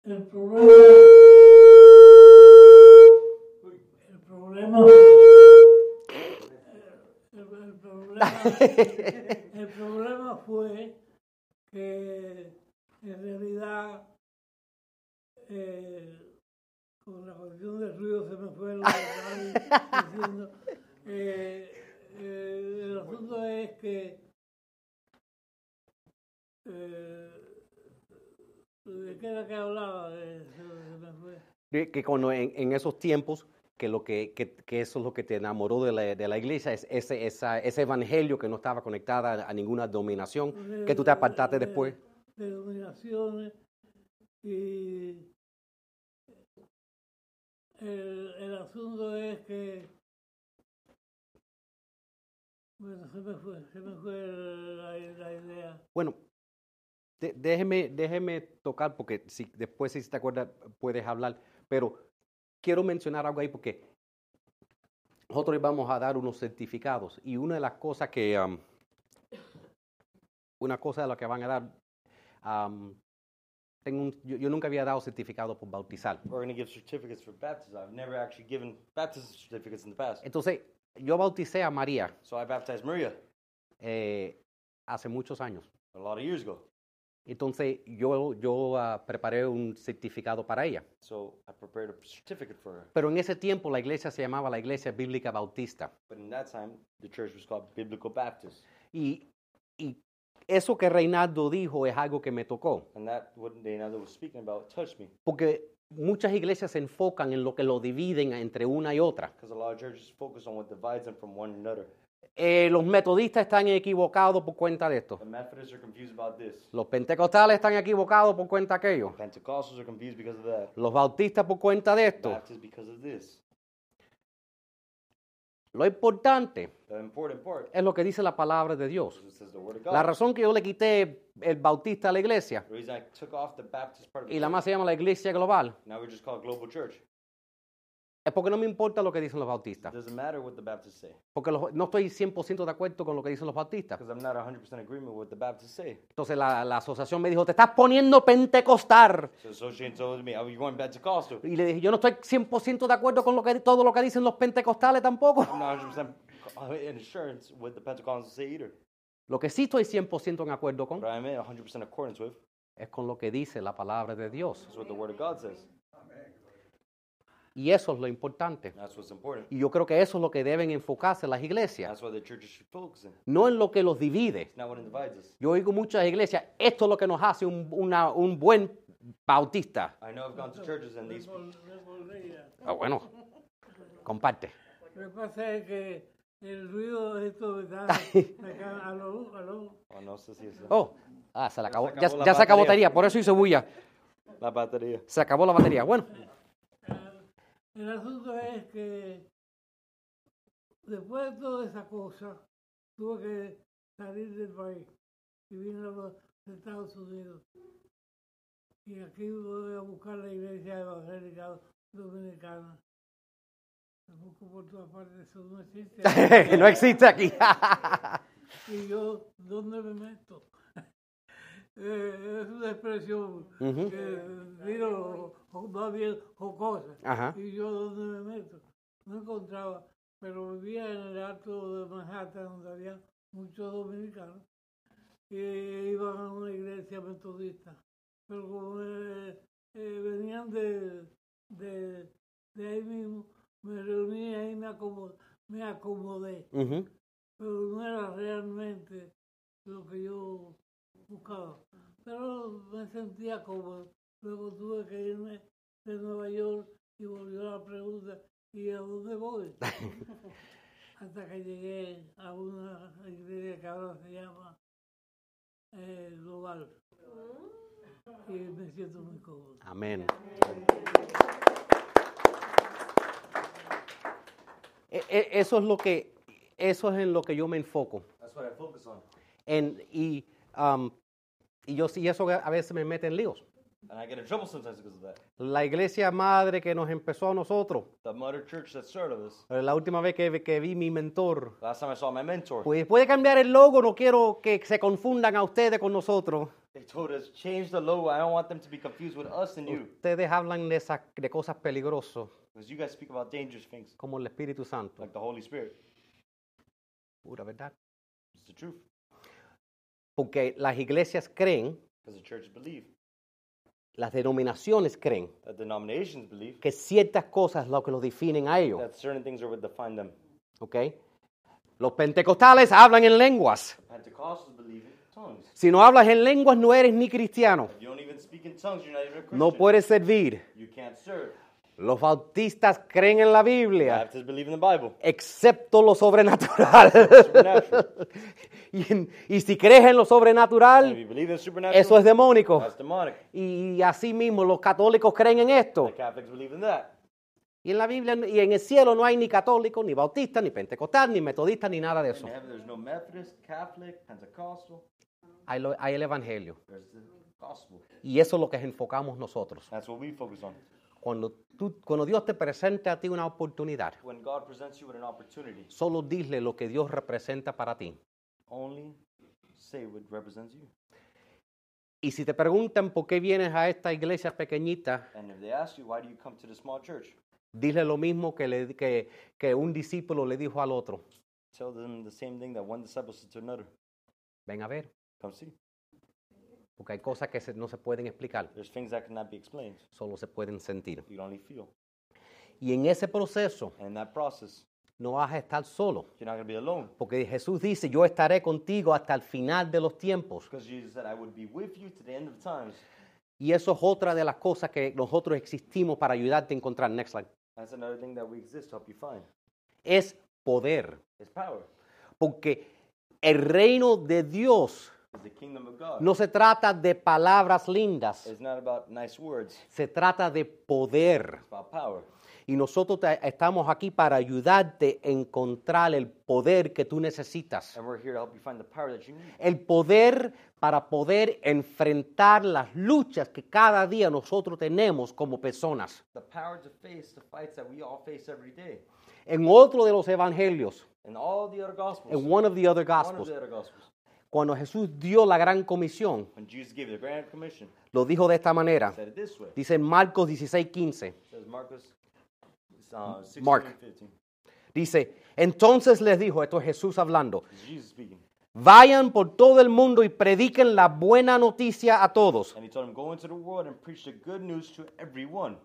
C: el problema, el problema, el, problema, el problema fue que en realidad eh, con la cuestión del ruido se me fue lo que diciendo. Eh, eh, el asunto es que eh, ¿De qué era que hablaba? Eh, se, se me fue.
A: De Que cuando en, en esos tiempos, que, lo que, que, que eso es lo que te enamoró de la, de la iglesia, es ese, esa, ese evangelio que no estaba conectada a ninguna dominación, que tú te apartaste
C: de-
A: después.
C: De dominaciones y el, el asunto es que bueno, se me fue, se me fue la, la idea.
A: Bueno, de- déjeme, déjeme tocar, porque si, después, si te acuerdas, puedes hablar, pero quiero mencionar algo ahí porque nosotros vamos a dar unos certificados y una de las cosas que, um, una cosa de lo que van a dar, um, tengo un- yo, yo nunca había dado certificado por bautizar.
B: We're going to give certificates for baptism. I've never actually given baptism certificates in the past.
A: Entonces, yo bauticé a María
B: So I baptized Maria
A: eh, hace muchos años.
B: a lot of years ago.
A: Entonces, yo, yo ah, preparé un certificado para ella.
B: So I prepared a certificate for her.
A: Pero en ese tiempo la iglesia se llamaba la Iglesia Bíblica Bautista.
B: But in that time, the church was called Biblical Baptist.
A: Y, y eso que Reinaldo dijo es algo que me tocó.
B: And that, what was speaking about, touched me.
A: Porque muchas iglesias se enfocan en lo que lo dividen entre una y otra.
B: Because a lot of churches focus on what divides them from one another.
A: Eh, los metodistas están equivocados por cuenta de esto.
B: The Methodists are confused about this.
A: Los pentecostales están equivocados por cuenta de aquello.
B: Pentecostals are confused because of that.
A: Los bautistas por cuenta de esto. Lo importante
B: The important part
A: es lo que dice la palabra de Dios.
B: is it says the word of God.
A: La razón que yo le quité el bautista a la iglesia
B: the reason I took off the Baptist part of
A: y la más se llama la iglesia global
B: now we just call it Global Church.
A: Es porque no me importa lo que dicen los bautistas.
B: doesn't matter what the Baptists say.
A: Porque los- no estoy 100% de acuerdo con lo que dicen los bautistas.
B: Because I'm not 100% agreement with the Baptists say.
A: Entonces la, la asociación me dijo, te estás poniendo pentecostal.
B: So the association told me, oh, you're going Pentecostal.
A: Y le dije, yo no estoy 100% de acuerdo con lo que, todo lo que dicen los pentecostales tampoco.
B: I'm not 100% in assurance with the Pentecostals say either.
A: Lo que sí estoy 100% en acuerdo con
B: But I'm in 100% accordance with
A: es con lo que dice la palabra de Dios.
B: what the Word of God says.
A: Y eso es lo importante.
B: That's what's important.
A: Y yo creo que eso es lo que deben enfocarse las iglesias.
B: That's why the churches should focus in.
A: No en lo que los divide.
B: It's not what divides us.
A: Yo oigo muchas iglesias, esto es lo que nos hace un, una- un buen bautista.
B: I know I've gone to churches and these.
A: Ah, bueno, comparte.
C: Lo que pasa es que el ruido de esto me está sacando a lo, a lo.
B: Oh, no sé si es
A: Oh, ah, se le acabó.
B: se
A: Ya,
B: acabó la
A: ya se acabó
B: batería.
A: batería, por eso hice bulla.
B: la batería.
A: Se acabó la batería. Bueno,
C: El asunto es que después de toda esa cosa, tuve que salir del país y vine a los Estados Unidos. Y aquí voy a buscar la iglesia evangélica dominicana. La busco por todas partes, eso no existe. (laughs)
A: no existe aquí. (laughs)
C: y yo, ¿dónde me meto? Eh, es una expresión que digo, o más bien jocosa.
A: Ajá.
C: Y yo, ¿dónde me meto? No encontraba, pero vivía en el alto de Manhattan, donde había muchos dominicanos, que iban a una iglesia metodista. Pero como eh, eh, venían de, de, de ahí mismo, me reuní ahí, me acomodé, me acomodé pero no era realmente lo que yo buscaba. Pero me sentía cómodo. Luego tuve que irme de Nueva York y volvió la pregunta, ¿y a dónde voy? (laughs) (laughs) Hasta que llegué a una iglesia que ahora se llama eh, Global. Y me siento muy cómodo.
A: Amén. E- e- Eso es lo que, eso es en lo que yo me enfoco.
B: That's what I focus on.
A: En- y, um, y yo sí, eso a veces me mete en líos.
B: And I get in trouble sometimes because of that.
A: La iglesia madre que nos empezó a nosotros,
B: The mother church that started us.
A: eh, la última vez que, que vi mi mentor,
B: Last time I saw my mentor,
A: pues puede cambiar el logo, no quiero que se confundan a ustedes con nosotros.
B: they told us, change the logo. I don't want them to be confused with us and you.
A: Ustedes hablan de, esas, de cosas peligrosas,
B: Because you guys speak about dangerous things,
A: como el Espíritu Santo.
B: like the Holy Spirit.
A: Pura verdad.
B: It's the truth.
A: Porque las iglesias creen, las denominaciones creen, que ciertas cosas lo que los definen a ellos.
B: that certain things are what define them.
A: ¿ok? Los pentecostales hablan en lenguas. Si no hablas en lenguas, no eres ni cristiano. No puedes servir. Los bautistas creen en la Biblia,
B: Baptists believe in the Bible.
A: excepto lo sobrenatural. (laughs) Y, y si crees en lo sobrenatural, eso es demónico.
B: that's demonic.
A: Y así mismo los católicos creen en esto.
B: The Catholics believe in that.
A: Y en la Biblia y en el cielo no hay ni católico, ni bautista, ni pentecostal, ni metodista, ni nada de eso.
B: heaven, no Methodist, Catholic, Pentecostal.
A: Hay, lo- hay el Evangelio.
B: The.
A: Y eso es lo que enfocamos nosotros.
B: That's what we focus on.
A: Cuando, tú, cuando Dios te presenta a ti una oportunidad,
B: When God presents you with an opportunity,
A: solo dile lo que Dios representa para ti.
B: only say what represents you.
A: Y si te preguntan por qué vienes a esta iglesia pequeñita,
B: And if they ask you, why do you come to the small church?
A: dile lo mismo que, le- que, que un discípulo le dijo al otro.
B: Tell them the same thing that one disciple said to another.
A: Ven a ver,
B: Come see.
A: Porque hay cosas que se- no se pueden explicar,
B: There's things that cannot be explained.
A: solo se pueden sentir.
B: You can only feel.
A: Y en ese proceso
B: And in that process,
A: no vas a estar solo,
B: you're not to be alone.
A: porque Jesús dice, yo estaré contigo hasta el final de los tiempos.
B: Because Jesus said, I would be with you to the end of times.
A: Y eso es otra de las cosas que nosotros existimos para ayudarte a encontrar. Next slide.
B: That's another thing that we exist to help you find.
A: Es poder,
B: It's power.
A: porque el reino de Dios
B: It's the kingdom of God.
A: no se trata de palabras lindas,
B: nice
A: se trata de poder. Y nosotros te- estamos aquí para ayudarte a encontrar el poder que tú necesitas.
B: And we're here to help you find the power that you need.
A: El poder para poder enfrentar las luchas que cada día nosotros tenemos como personas.
B: The power to face the fights that we all face every day.
A: En otro de los evangelios,
B: In all the other gospels.
A: en one of the other gospels. Cuando Jesús dio la gran comisión,
B: When Jesus gave the Grand Commission,
A: lo dijo de esta manera.
B: he said it this way.
A: Dice Marcos 16, 15.
B: It says Marcus uh, 16
A: Mark.
B: and 15.
A: Dice, entonces les dijo, esto es Jesús hablando,
B: Jesus speaking.
A: vayan por todo el mundo y prediquen la buena noticia a todos.
B: And he told him, Go into the world and preach the good news to everyone.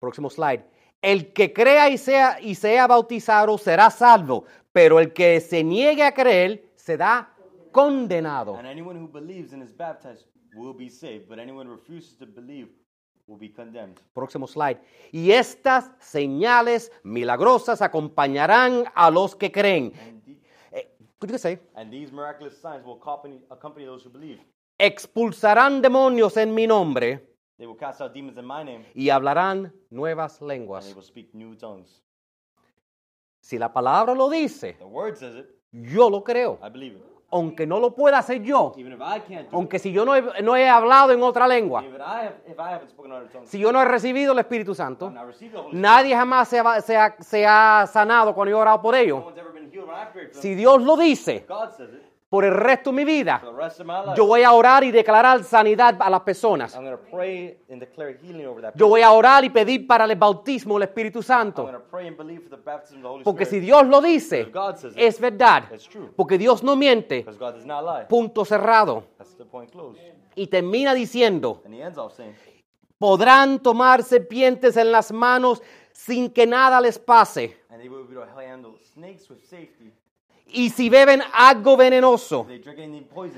A: Próximo slide. El que crea y sea, y sea bautizado será salvo, pero el que se niegue a creer será condenado.
B: And anyone who believes and is baptized will be saved, but anyone who refuses to believe will be condemned.
A: Próximo slide. Y estas señales milagrosas acompañarán a los que creen.
B: And,
A: could you say?
B: and these miraculous signs will accompany, accompany those who believe.
A: Expulsarán demonios en mi nombre
B: They will cast out demons in my name,
A: y hablarán nuevas
B: and
A: lenguas.
B: they will speak new tongues.
A: Si la palabra lo dice,
B: The word says it.
A: yo lo creo.
B: I believe it.
A: Aunque no lo pueda hacer yo, aunque si yo no he, no he hablado en otra lengua, si yo no he recibido el Espíritu Santo, nadie jamás se, va- se ha, se ha sanado cuando yo he orado por
B: them.
A: Si Dios lo dice
B: God says it.
A: Por el resto de mi vida, yo voy a orar y declarar sanidad a las personas. Yo voy a orar y pedir para el bautismo del Espíritu Santo. Porque si. Dios lo dice, es verdad. Porque Dios no miente. Punto cerrado. Y termina diciendo, podrán tomar serpientes en las manos sin que nada les pase. Y si beben algo venenoso,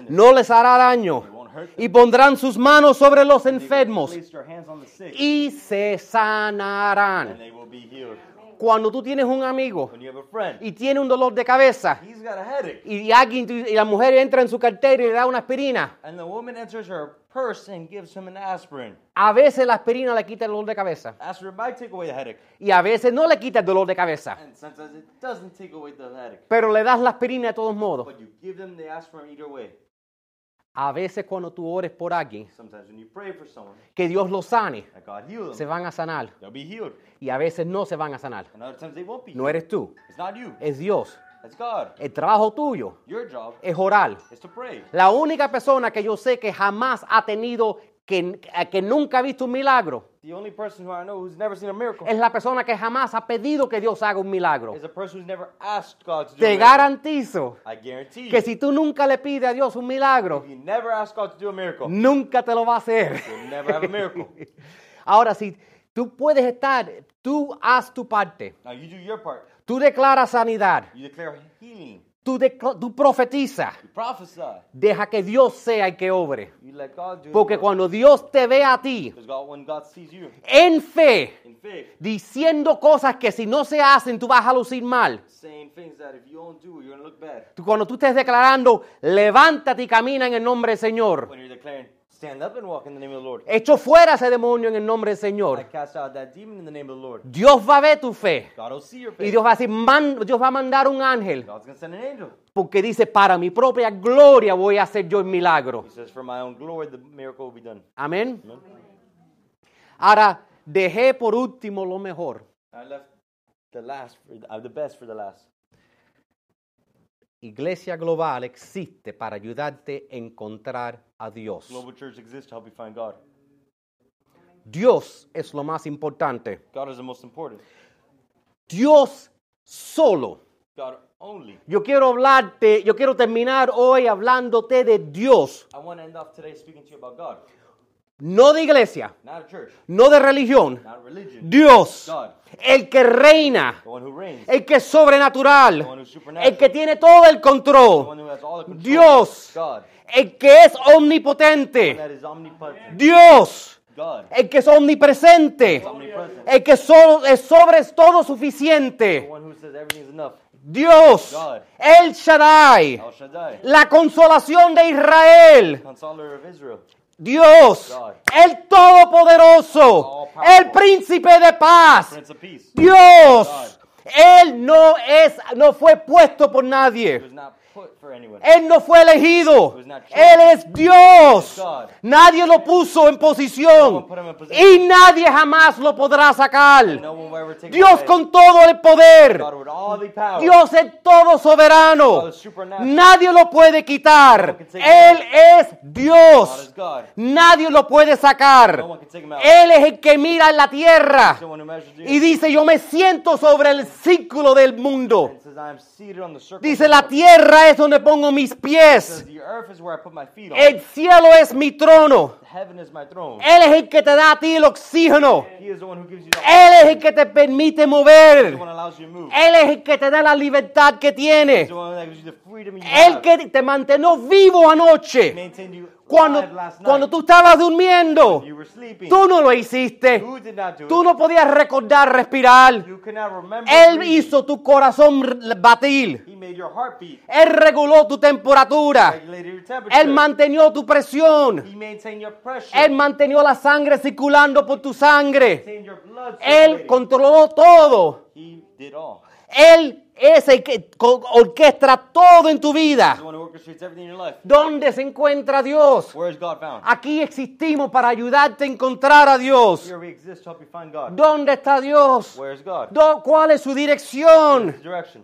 A: no les hará daño. Y pondrán sus manos sobre los enfermos y se sanarán. Cuando tú tienes un amigo
B: When you have a friend,
A: y tiene un dolor de cabeza
B: he's got a headache,
A: y, alguien, y la mujer entra en su cartera y le da una aspirina,
B: and the woman enters her purse and gives him an aspirin.
A: a veces la aspirina le quita el dolor de cabeza
B: Aspirin might take away the headache,
A: y a veces no le quita el dolor de cabeza,
B: and sometimes it doesn't take away the headache.
A: pero le das la aspirina de todos modos.
B: But you give them the aspirin either way.
A: A veces cuando tú ores por alguien,
B: Sometimes when you pray for someone,
A: que Dios los sane, se van a sanar. y a veces no se van a sanar. No eres tú, es Dios. El trabajo tuyo es orar. La única persona que yo sé que jamás ha tenido, que, que nunca ha visto un milagro,
B: The only person who I know who's never seen a miracle
A: es la persona que jamás ha pedido que Dios haga un milagro.
B: is a person who's never asked God to do a
A: Te
B: miracle.
A: garantizo
B: I guarantee
A: que
B: you,
A: si tú nunca le pides a Dios un milagro,
B: if you never ask God to do a miracle,
A: nunca te lo va a hacer.
B: you'll never have a miracle. (laughs)
A: Ahora, si tú puedes estar, tú haz tu parte.
B: Now you do your part.
A: Tú declaras sanidad.
B: You declare healing.
A: Tú.
B: You prophesy.
A: Deja que Dios sea el que obre. Porque cuando Dios te ve a ti en fe, diciendo cosas que si no se hacen tú vas a lucir mal. Cuando tú estés declarando, levántate y camina en el nombre del Señor.
B: Stand up and walk in the name of the Lord.
A: Echo fuera ese demonio en el nombre del
B: I
A: Señor.
B: cast out that demon in the name of the Lord.
A: Dios va a ver tu fe.
B: God will see your
A: Y
B: faith.
A: Dios va a decir, "Man- Dios va a mandar un ángel.
B: God's to send an angel.
A: Porque dice, para mi propia gloria voy a hacer yo el milagro.
B: He says, for my own glory, the miracle will be done.
A: Amén.
B: Amen.
A: Ahora, dejé por último lo mejor.
B: I left the last, for the, uh, the best for the last.
A: Iglesia Global existe para ayudarte a encontrar a Dios.
B: Global Church exists to help you find God.
A: Dios es lo más importante.
B: God is the most important.
A: Dios solo.
B: God only.
A: Yo quiero hablarte, yo quiero terminar hoy hablándote de Dios,
B: I want to end off today speaking to you about God.
A: No de iglesia, no de religión. Dios, el que reina, el que es sobrenatural, el que tiene todo el control. Dios, el que es omnipotente. Dios, el que es omnipresente, el que solo es sobre todo suficiente. Dios,
B: God.
A: el Shaddai,
B: El Shaddai,
A: la consolación de Israel. Dios,
B: God.
A: el Todopoderoso, el Príncipe de paz. Dios, Él no es, no fue puesto por nadie. Él no fue elegido. Él es Dios. Nadie lo puso en posición. Y nadie jamás lo podrá sacar. Dios con todo el poder. Dios es todo soberano. Nadie lo puede quitar. Él es Dios. Nadie lo puede sacar. Él es el que mira en la tierra y dice, yo me siento sobre el círculo del mundo. Dice, la
B: earth."
A: Tierra es donde pongo mis pies. El cielo es mi trono. Él es el que te da a ti el oxígeno. Él es el que te permite mover. Él es el que te da la libertad que
B: you
A: Él que te mantuvo vivo anoche. Cuando, cuando tú estabas durmiendo, tú no lo hiciste. Tú no podías recordar respirar. Él hizo tu corazón batir.
B: He made your heart beat.
A: Él reguló tu temperatura. Él mantenió tu presión.
B: He maintained your pressure.
A: Él mantenió la sangre circulando por tu sangre. Él controló todo. Él es el que co- orquestra todo en tu vida. ¿Dónde se encuentra Dios? Aquí existimos para ayudarte a encontrar a Dios. ¿Dónde está Dios? ¿Cuál es su dirección?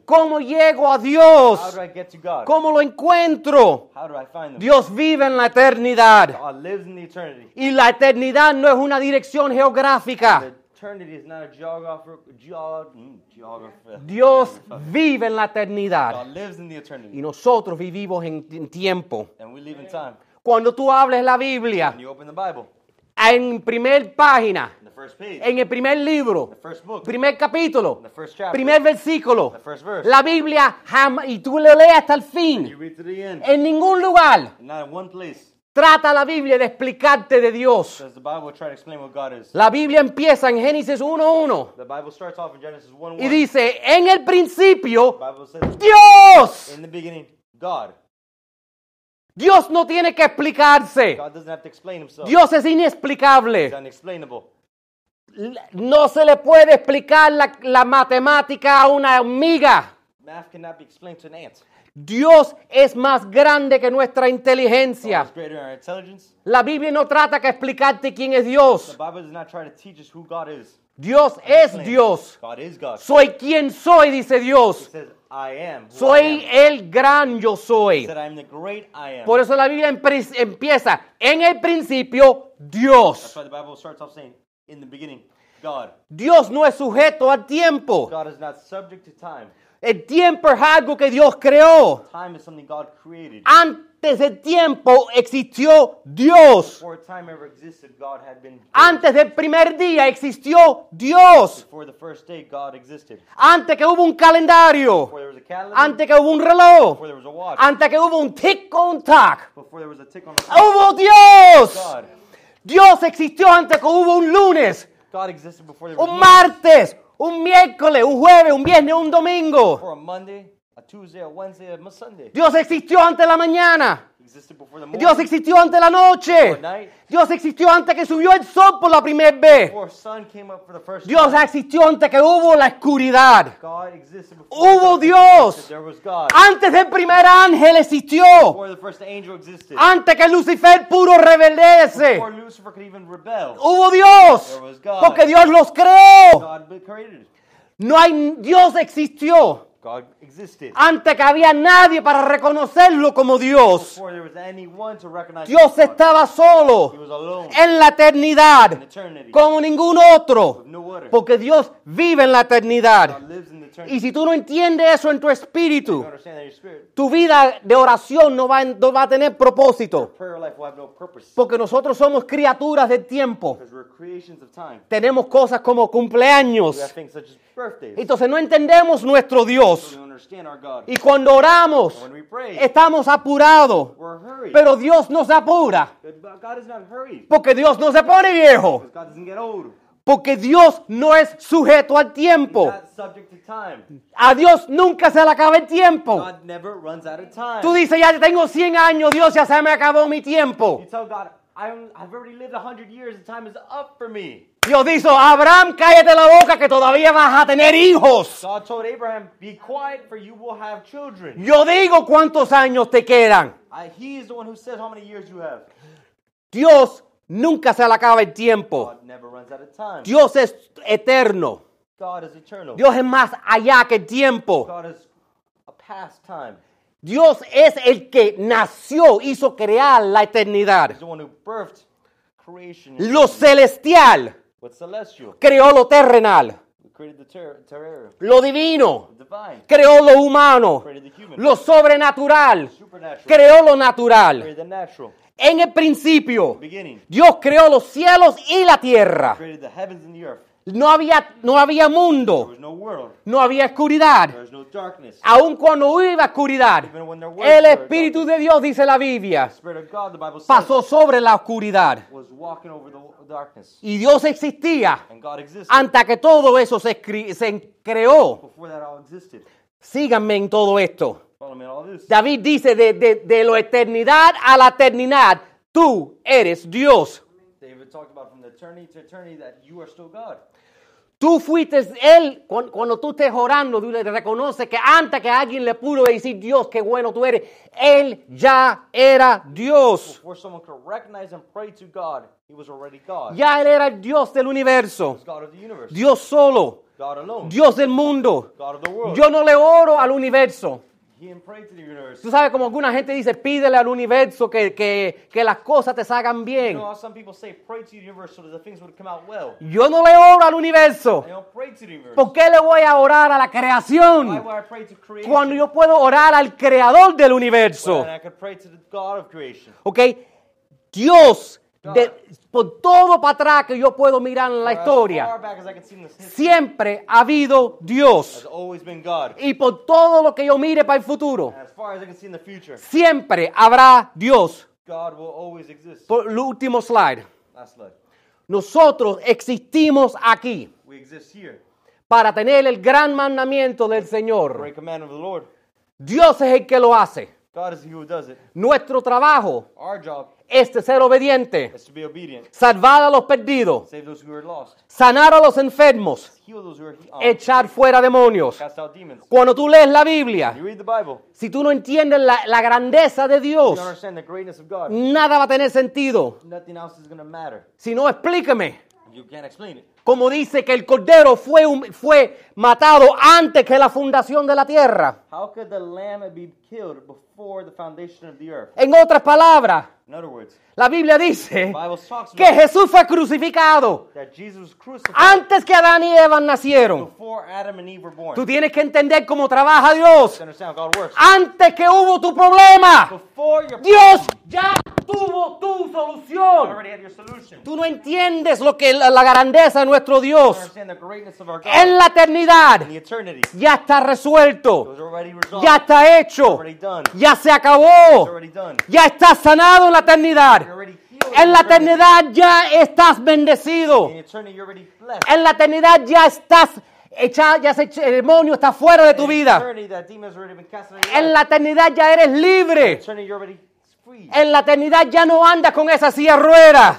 A: ¿Cómo llego a Dios? ¿Cómo lo encuentro? Dios vive en la eternidad. Y la eternidad no es una dirección geográfica.
B: The eternity is not a geographer. Geog, mm.
A: Dios (laughs) vive en la eternidad.
B: God lives in the eternity.
A: Y nosotros vivimos en, en tiempo.
B: And we live in time.
A: Cuando tú hables la Biblia,
B: When you open the Bible,
A: en primer página,
B: in the first page,
A: en el primer libro,
B: the first book,
A: primer capítulo,
B: the first chapter,
A: primer versículo,
B: the first verse.
A: la Biblia jamás, y tú lo lees hasta el
B: you
A: fin,
B: read to the end.
A: en ningún lugar
B: Not in one place
A: trata la Biblia de explicarte de Dios.
B: does the Bible try to explain what God is.
A: La Biblia empieza en Génesis 1.1
B: The Bible starts off in Genesis 1 1.
A: y dice, en el principio,
B: says,
A: Dios.
B: in the beginning, God.
A: Dios no tiene que explicarse.
B: God doesn't have to explain himself.
A: Dios es
B: He's
A: inexplicable.
B: unexplainable.
A: No se le puede explicar la, la matemática a una hormiga. Dios es más grande que nuestra inteligencia. La Biblia no trata que explicarte quién es Dios. Dios es. Dios.
B: God is God.
A: Soy quien soy, dice Dios. Soy el gran yo soy.
B: said, I am the great I am.
A: Por eso la Biblia empieza en el principio Dios.
B: why the Bible starts off saying, in the beginning, God.
A: Dios no es sujeto al tiempo. El tiempo es algo que Dios creó.
B: Time is something God created.
A: Antes del tiempo existió Dios.
B: Before time ever existed, God had been.
A: Antes del primer día existió Dios.
B: Before the first day, God existed.
A: Antes que hubo un calendario.
B: Before there was a calendar.
A: Antes que hubo un reloj.
B: Before there was a watch.
A: Antes que hubo un tic on tac.
B: Before there was a tick on the clock.
A: ¡Hubo Dios!
B: God.
A: Dios existió antes que hubo un lunes,
B: God existed before there was
A: un martes, un miércoles, un jueves, un viernes, un domingo.
B: Before a Monday, a Tuesday, a Wednesday, a Sunday.
A: Dios existió antes de la mañana. Dios existió antes de la noche. Dios existió antes que subió el sol por la primera vez. Dios existió antes que hubo la oscuridad. Hubo Dios. Antes del primer ángel existió. Antes que Lucifer pudo rebelarse.
B: Before Lucifer could even rebel.
A: Hubo Dios. Porque Dios los creó. No hay Dios existió
B: God existed.
A: antes que había nadie para reconocerlo como Dios.
B: Before there was anyone to recognize
A: Dios estaba solo
B: He was alone
A: en la eternidad
B: in eternity.
A: como ningún otro.
B: with no other.
A: Porque Dios vive en la eternidad.
B: God lives in eternity.
A: Y si tú no entiendes eso en tu espíritu, tu vida de oración no va, a- no va a tener propósito.
B: no.
A: Porque nosotros somos criaturas del tiempo. Tenemos cosas como cumpleaños. Entonces no entendemos nuestro
B: So
A: Dios. Y cuando oramos, estamos apurados. Pero Dios no se apura. Porque Dios no se pone viejo. Porque Dios no es sujeto al tiempo. A Dios nunca se le acaba el tiempo. Tú dices, ya tengo 100 años, Dios, ya se me acabó mi tiempo.
B: I'm, I've already lived 100 years. The time is up for me.
A: Dios dice, Abraham, cállate la boca que todavía vas a tener hijos.
B: God told Abraham, Be quiet, for you will have children.
A: Yo digo cuántos años te quedan.
B: I, he is the one who says how many years you have.
A: Dios nunca se le acaba el tiempo.
B: God never runs out of time.
A: Dios es eterno.
B: God is eternal.
A: Dios es más allá que el tiempo.
B: God is a past time.
A: Dios es el que nació, hizo crear la eternidad. Lo celestial creó lo terrenal. Lo divino creó lo humano. Lo sobrenatural creó lo natural. En el principio, Dios creó los cielos y la tierra. No había, no había mundo,
B: no world.
A: no había oscuridad. Aun cuando hubo oscuridad, el Espíritu de Dios, dice la Biblia, pasó sobre la oscuridad.
B: was walking over the darkness.
A: Y Dios existía antes que todo eso se, se creó. Síganme en todo esto.
B: Follow me in all this.
A: David dice, de, de, de la eternidad a la eternidad, tú eres Dios.
B: David talked about from the eternity to eternity that you are still God.
A: Tú fuiste Él, cuan- cuando, tú estés orando, tú le reconoces que antes que alguien le pudo decir, Dios, qué bueno tú eres, Él ya era Dios.
B: Before someone could recognize and pray to God, he was already God.
A: Ya Él era Dios del universo. Dios solo. Dios del mundo.
B: God of the world.
A: Yo no le oro al universo. Tú sabes como alguna gente dice, pídele al universo que, que, que las cosas te salgan bien.
B: know how some people say pray to the universe so that the things would come out well.
A: Yo no le oro al universo.
B: I don't pray to the universe.
A: ¿Por qué le voy a orar a la
B: Why
A: creación
B: would I pray to creation?
A: cuando yo puedo orar al creador del universo?
B: When I could pray to the God of creation.
A: ¿Ok? Dios de, por todo para atrás que yo puedo mirar en la historia, siempre ha habido Dios. Y por todo lo que yo mire para el futuro, siempre habrá Dios.
B: God will always exist.
A: Por el último slide.
B: Last slide.
A: Nosotros existimos aquí
B: We exist here.
A: para tener el gran mandamiento del Señor.
B: Great command of the Lord.
A: Dios es el que lo hace.
B: God is he who does it.
A: Nuestro trabajo
B: Our job
A: es de ser obediente,
B: is to be obedient,
A: salvar a los perdidos,
B: save those who are lost,
A: sanar a los enfermos,
B: heal those who are um,
A: echar fuera demonios.
B: cast out demons.
A: Cuando tú lees la Biblia,
B: You read the Bible,
A: si tú no entiendes la, la grandeza de
B: you
A: Dios,
B: don't understand the greatness of God.
A: nada va a tener sentido.
B: Nothing else is going to matter.
A: Si no, explíqueme.
B: You can't explain it.
A: Como dice que el Cordero fue, fue matado antes que la fundación de la tierra.
B: How could the lamb be killed before the foundation of the earth?
A: En otras palabras,
B: In other words,
A: la Biblia
B: the
A: dice que Jesús fue crucificado
B: that Jesus was crucified
A: antes que Adán y Eva nacieron.
B: before Adam and Eve were born.
A: Tú tienes que entender cómo trabaja Dios.
B: To understand how God works.
A: Antes que hubo tu problema, Dios ya tuvo tu solución.
B: already had your solution.
A: Tú no entiendes lo que la, la grandeza de nuestro
B: You
A: Dios.
B: understand the greatness of our God.
A: En la eternidad
B: In the eternity,
A: ya está resuelto, ya está hecho,
B: done.
A: Ya se acabó, ya está sanado en la eternidad. En la eternidad ya estás bendecido. En la eternidad ya estás hecha, ya se, el demonio está fuera de tu vida. En la eternidad ya eres libre. En la eternidad ya no andas con esa silla rueda.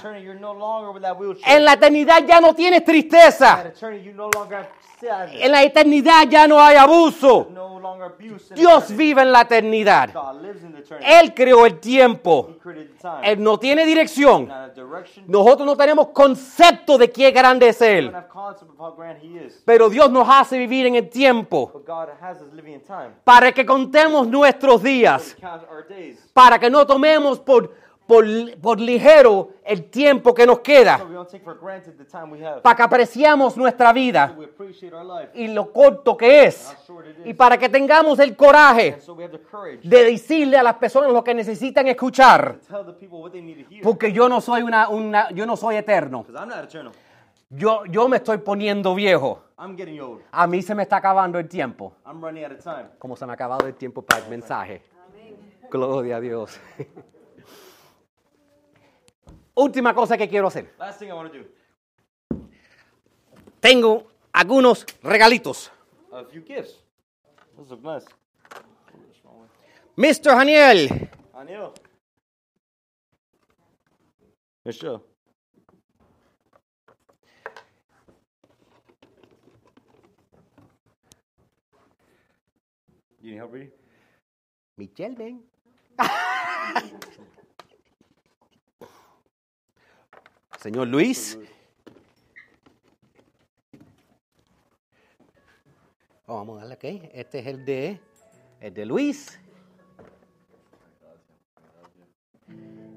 A: En la eternidad ya no tienes tristeza. En la eternidad ya no hay abuso. Dios vive en la eternidad. Él creó el tiempo. Él no tiene dirección. Nosotros no tenemos concepto de qué grande es Él. Pero Dios nos hace vivir en el tiempo para que contemos nuestros días. Para que no tomemos por, por, por ligero el tiempo que nos queda. Para que apreciamos nuestra vida y lo corto que es. Y para que tengamos el coraje de decirle a las personas lo que necesitan escuchar. Porque yo no soy una, una yo no soy eterno.
B: Because I'm not eternal.
A: Yo, yo me estoy poniendo viejo.
B: I'm getting old.
A: A mí se me está acabando el tiempo.
B: I'm running out of time.
A: Como se me ha acabado el tiempo para el mensaje. Gloria a Dios. (laughs) Última cosa que quiero hacer.
B: Last thing I want to do.
A: Tengo algunos regalitos.
B: A few gifts. Those look nice.
A: Mr. Daniel,
B: Anil. Yes, sure. You need help reading?
A: Michelle, ven. (laughs) Señor Luis. Oh, vamos a darle aquí. Este es el de, el de Luis.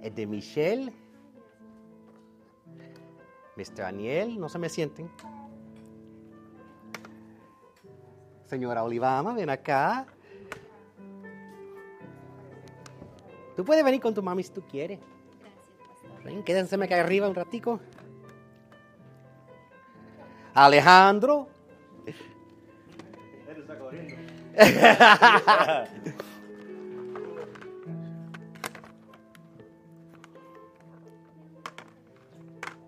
A: El de Michelle. Mr. Daniel, no se me sienten. Señora Olivama, ven acá. Tú puedes venir con tu mami si tú quieres. Ven, quédense acá arriba un ratico. Alejandro.
B: Él está corriendo.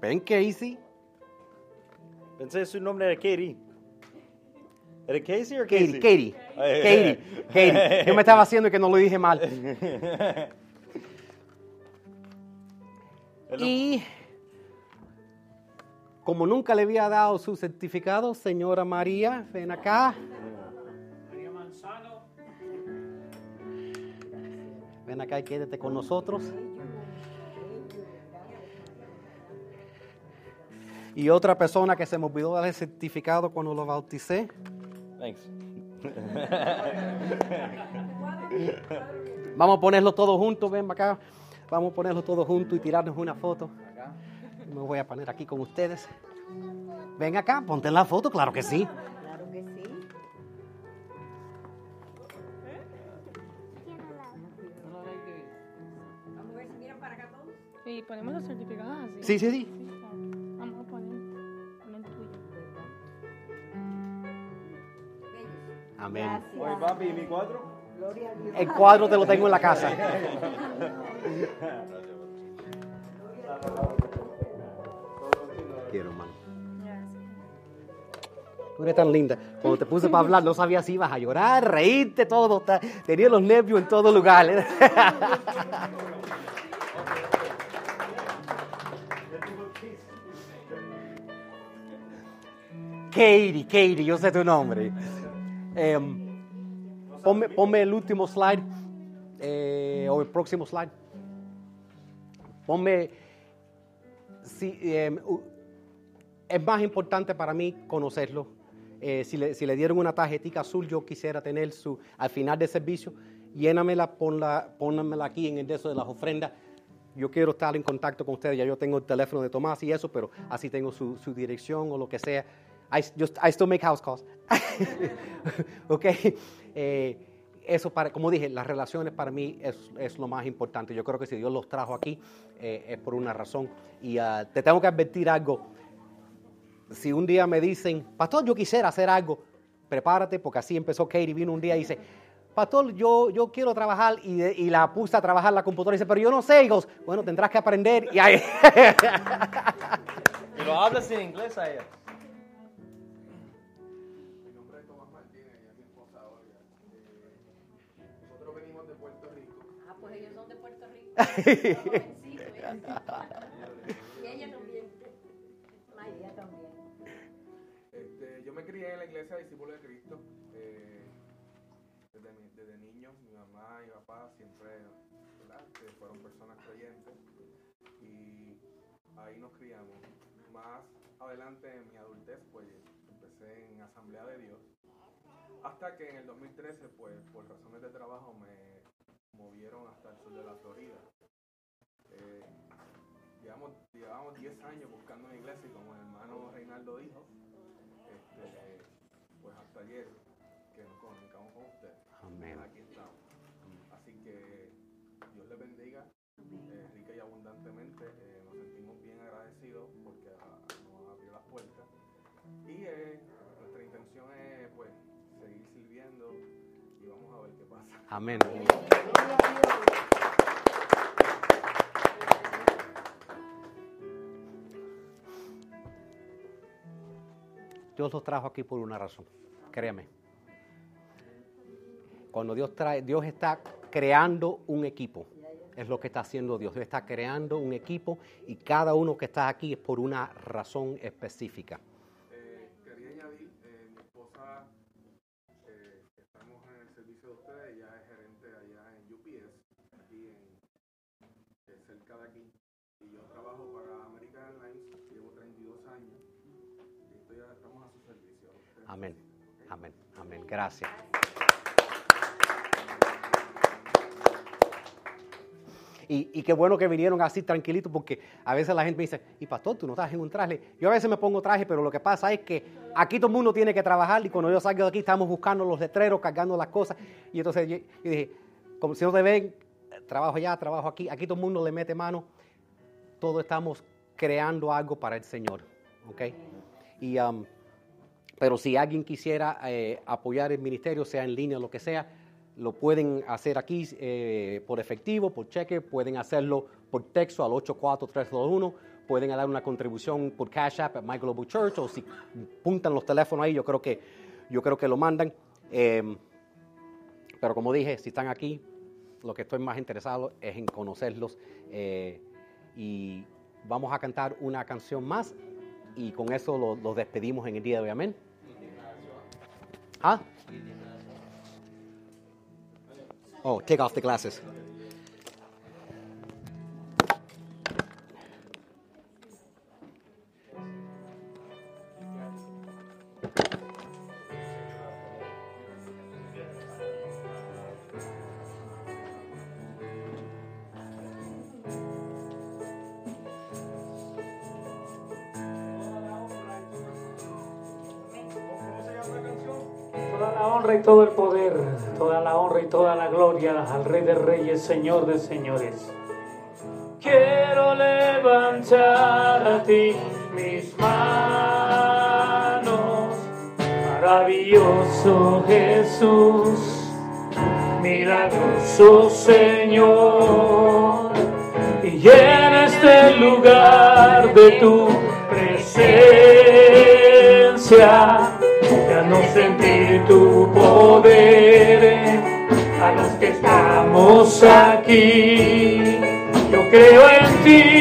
A: Ven, Casey.
B: Pensé su nombre era Katie. ¿Era Casey o
A: Katie? Katie.
B: Ay, (laughs)
A: Katie, Katie. Yo me estaba haciendo que no lo dije mal. (laughs) Y como nunca le había dado su certificado, señora María, ven acá. Ven acá y quédate con nosotros. Y otra persona que se me olvidó dar el certificado cuando lo bauticé.
B: Thanks.
A: Vamos a ponerlo todo juntos, ven acá. Vamos a ponerlo todo juntos y tirarnos una foto. Me voy a poner aquí con ustedes. Ven acá, ponte en la foto, claro que sí.
D: Claro que sí. Vamos a ver si miran para acá todos. Y ponemos los certificados así.
A: Sí, sí, sí.
D: Vamos a poner el tuyo.
A: Amén.
B: Oye, papi, ¿y mi cuatro?
A: El cuadro te lo tengo en la casa. Quiero, hermano. Tú eres tan linda. Cuando te puse para hablar, no sabía si ibas a llorar, reírte, todo. Tenía los nervios en todo lugar. ¿eh? (laughs) Katie, Katie, yo sé tu nombre. Em, ponme, ponme el último slide, eh, o el próximo slide. Ponme, si, u- es más importante para mí conocerlo. Eh, si, le, si le dieron una tarjetita azul, yo quisiera tener su, al final del servicio, llénamela, ponla, pónmela aquí en el de eso de las ofrendas. Yo quiero estar en contacto con ustedes, ya yo tengo el teléfono de Tomás y eso, pero así tengo su, su dirección o lo que sea. I, just, I still make house calls. (laughs) ok. Eh, eso, para, como dije, las relaciones para mí es, es lo más importante. Yo creo que si Dios los trajo aquí eh, es por una razón. Y ah, te tengo que advertir algo. Si un día me dicen, pastor, yo quisiera hacer algo, prepárate, porque así empezó Katie. Vino un día y dice, pastor, yo, yo quiero trabajar. Y, de- y la puse a trabajar la computadora y dice, pero yo no sé. Digo, bueno, tendrás que aprender. Y ahí. (laughs)
B: Pero hablas en inglés a ella.
E: Y
F: ella también.
E: Este, yo me crié en la iglesia Discípulo de Cristo. eh, desde, desde niño, mi mamá y papá siempre ¿verdad? fueron personas creyentes. Y ahí nos criamos. Más adelante en mi adultez, pues empecé en Asamblea de Dios. Hasta que en el 2013, pues por razones de trabajo me movieron hasta el sur de la Florida. Llevamos, llevamos 10 años buscando una iglesia y como el hermano Reinaldo dijo, este, pues hasta ayer que nos comunicamos con usted.
A: Amén.
E: Aquí estamos. Así que Dios les bendiga eh, rica y abundantemente. Eh, nos sentimos bien agradecidos porque ah, nos abrió las puertas. Y eh, nuestra intención es pues seguir sirviendo y vamos a ver qué pasa.
A: Amén. Dios los trajo aquí por una razón, créame. Cuando Dios trae, Dios está creando un equipo. Es lo que está haciendo Dios. Dios está creando un equipo y cada uno que está aquí es por una razón específica. Gracias. Y, qué bueno que vinieron así tranquilitos porque a veces la gente me dice, y pastor, tú no estás en un traje. Yo a veces me pongo traje, pero lo que pasa es que aquí todo el mundo tiene que trabajar y cuando yo salgo de aquí estamos buscando los letreros, cargando las cosas. Y entonces yo, yo dije, como si no te ven, trabajo allá, trabajo aquí, aquí todo el mundo le mete mano. Todos estamos creando algo para el Señor. ¿ok? Y, um, pero si alguien quisiera eh, apoyar el ministerio, sea en línea o lo que sea, lo pueden hacer aquí eh, por efectivo, por cheque, pueden hacerlo por texto al 84321, pueden dar una contribución por Cash App at My Global Church o si puntan los teléfonos ahí, yo creo que, yo creo que lo mandan. Eh, pero como dije, si están aquí, lo que estoy más interesado es en conocerlos. eh, y vamos a cantar una canción más y con eso lo- los despedimos en el día de hoy. Amén. ¿Ah? Oh, take off the glasses.
G: al Rey de Reyes, Señor de Señores. Quiero levantar a ti mis manos, maravilloso Jesús, milagroso Señor, y en este lugar de tu presencia, ya no sentir tu poder a los que estamos aquí. Yo creo en ti.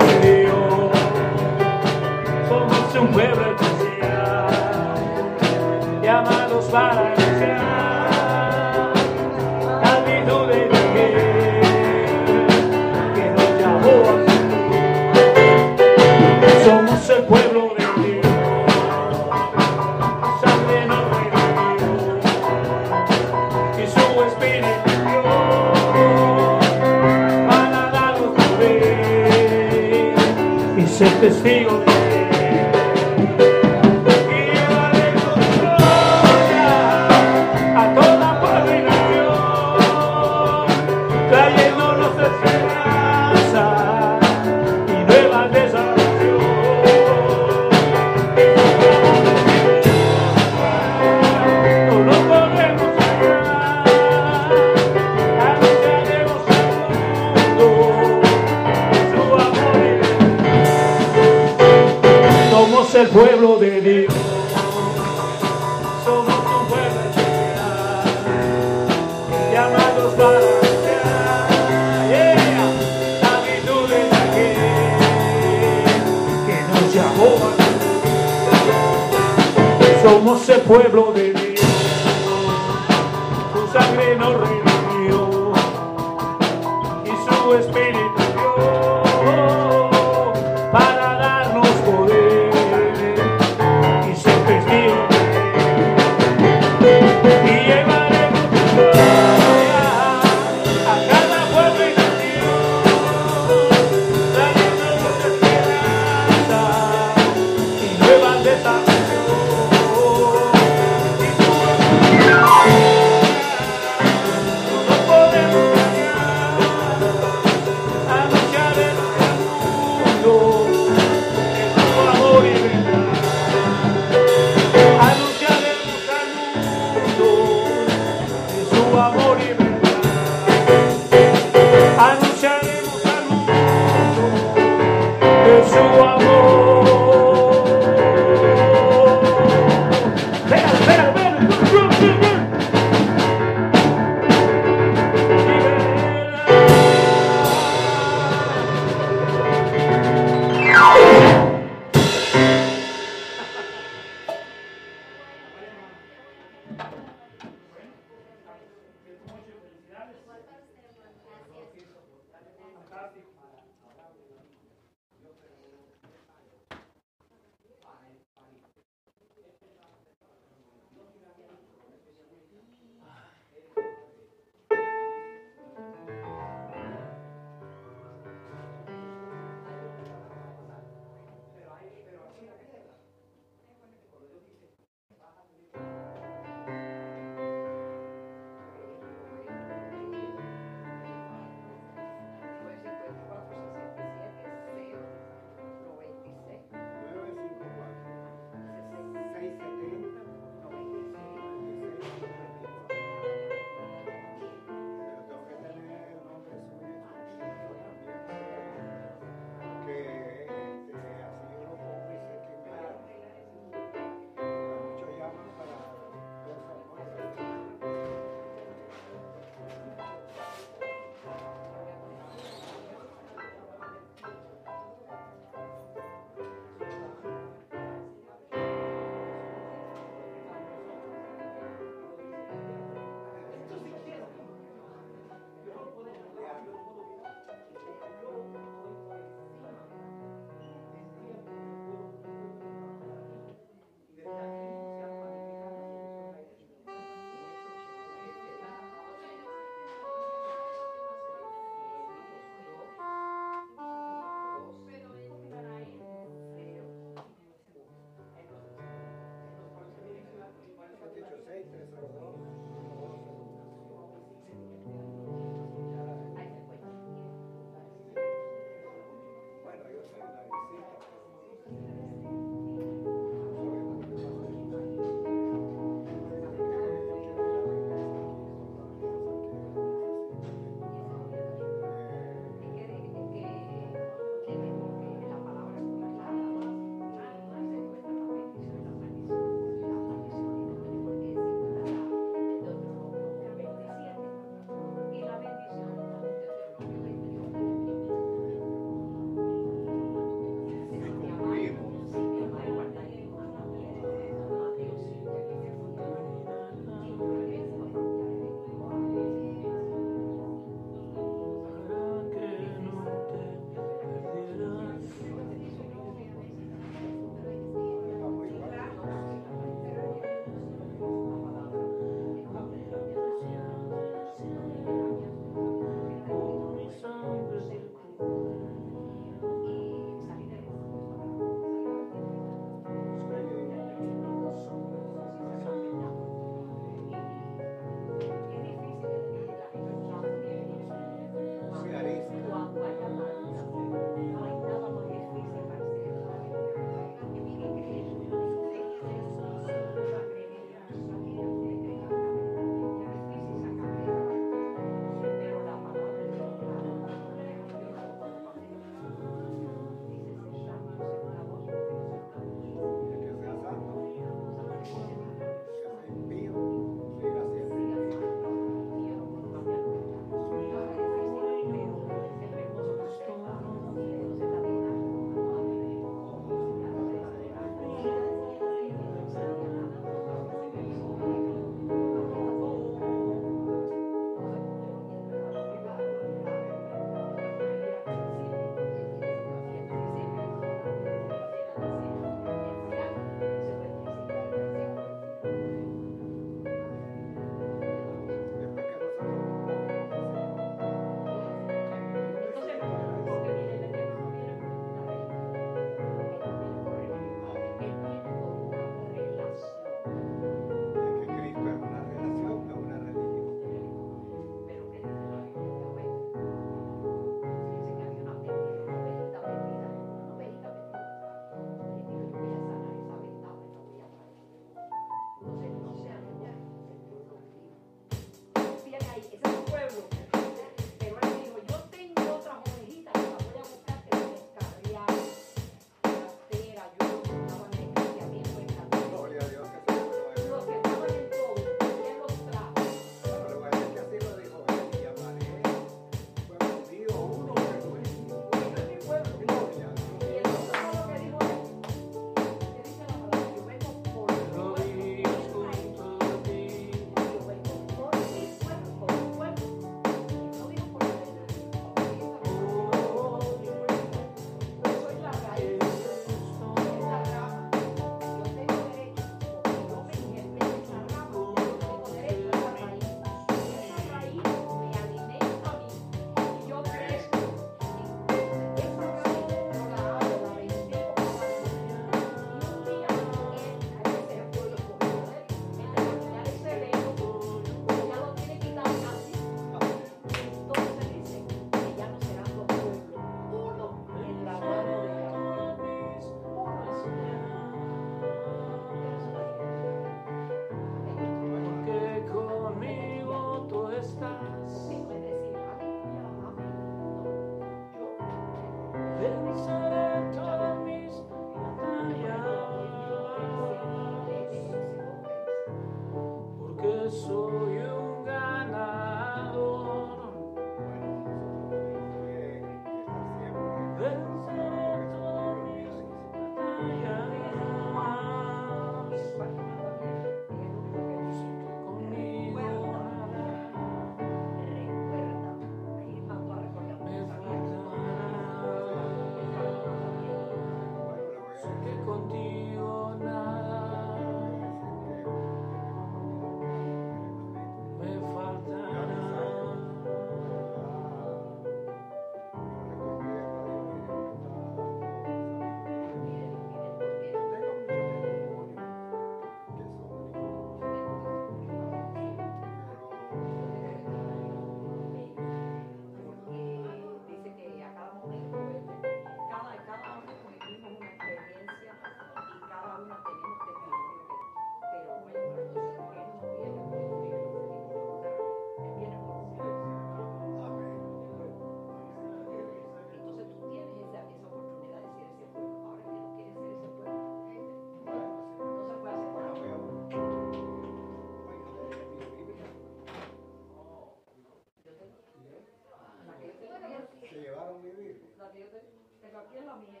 G: Aquí
F: es la mía.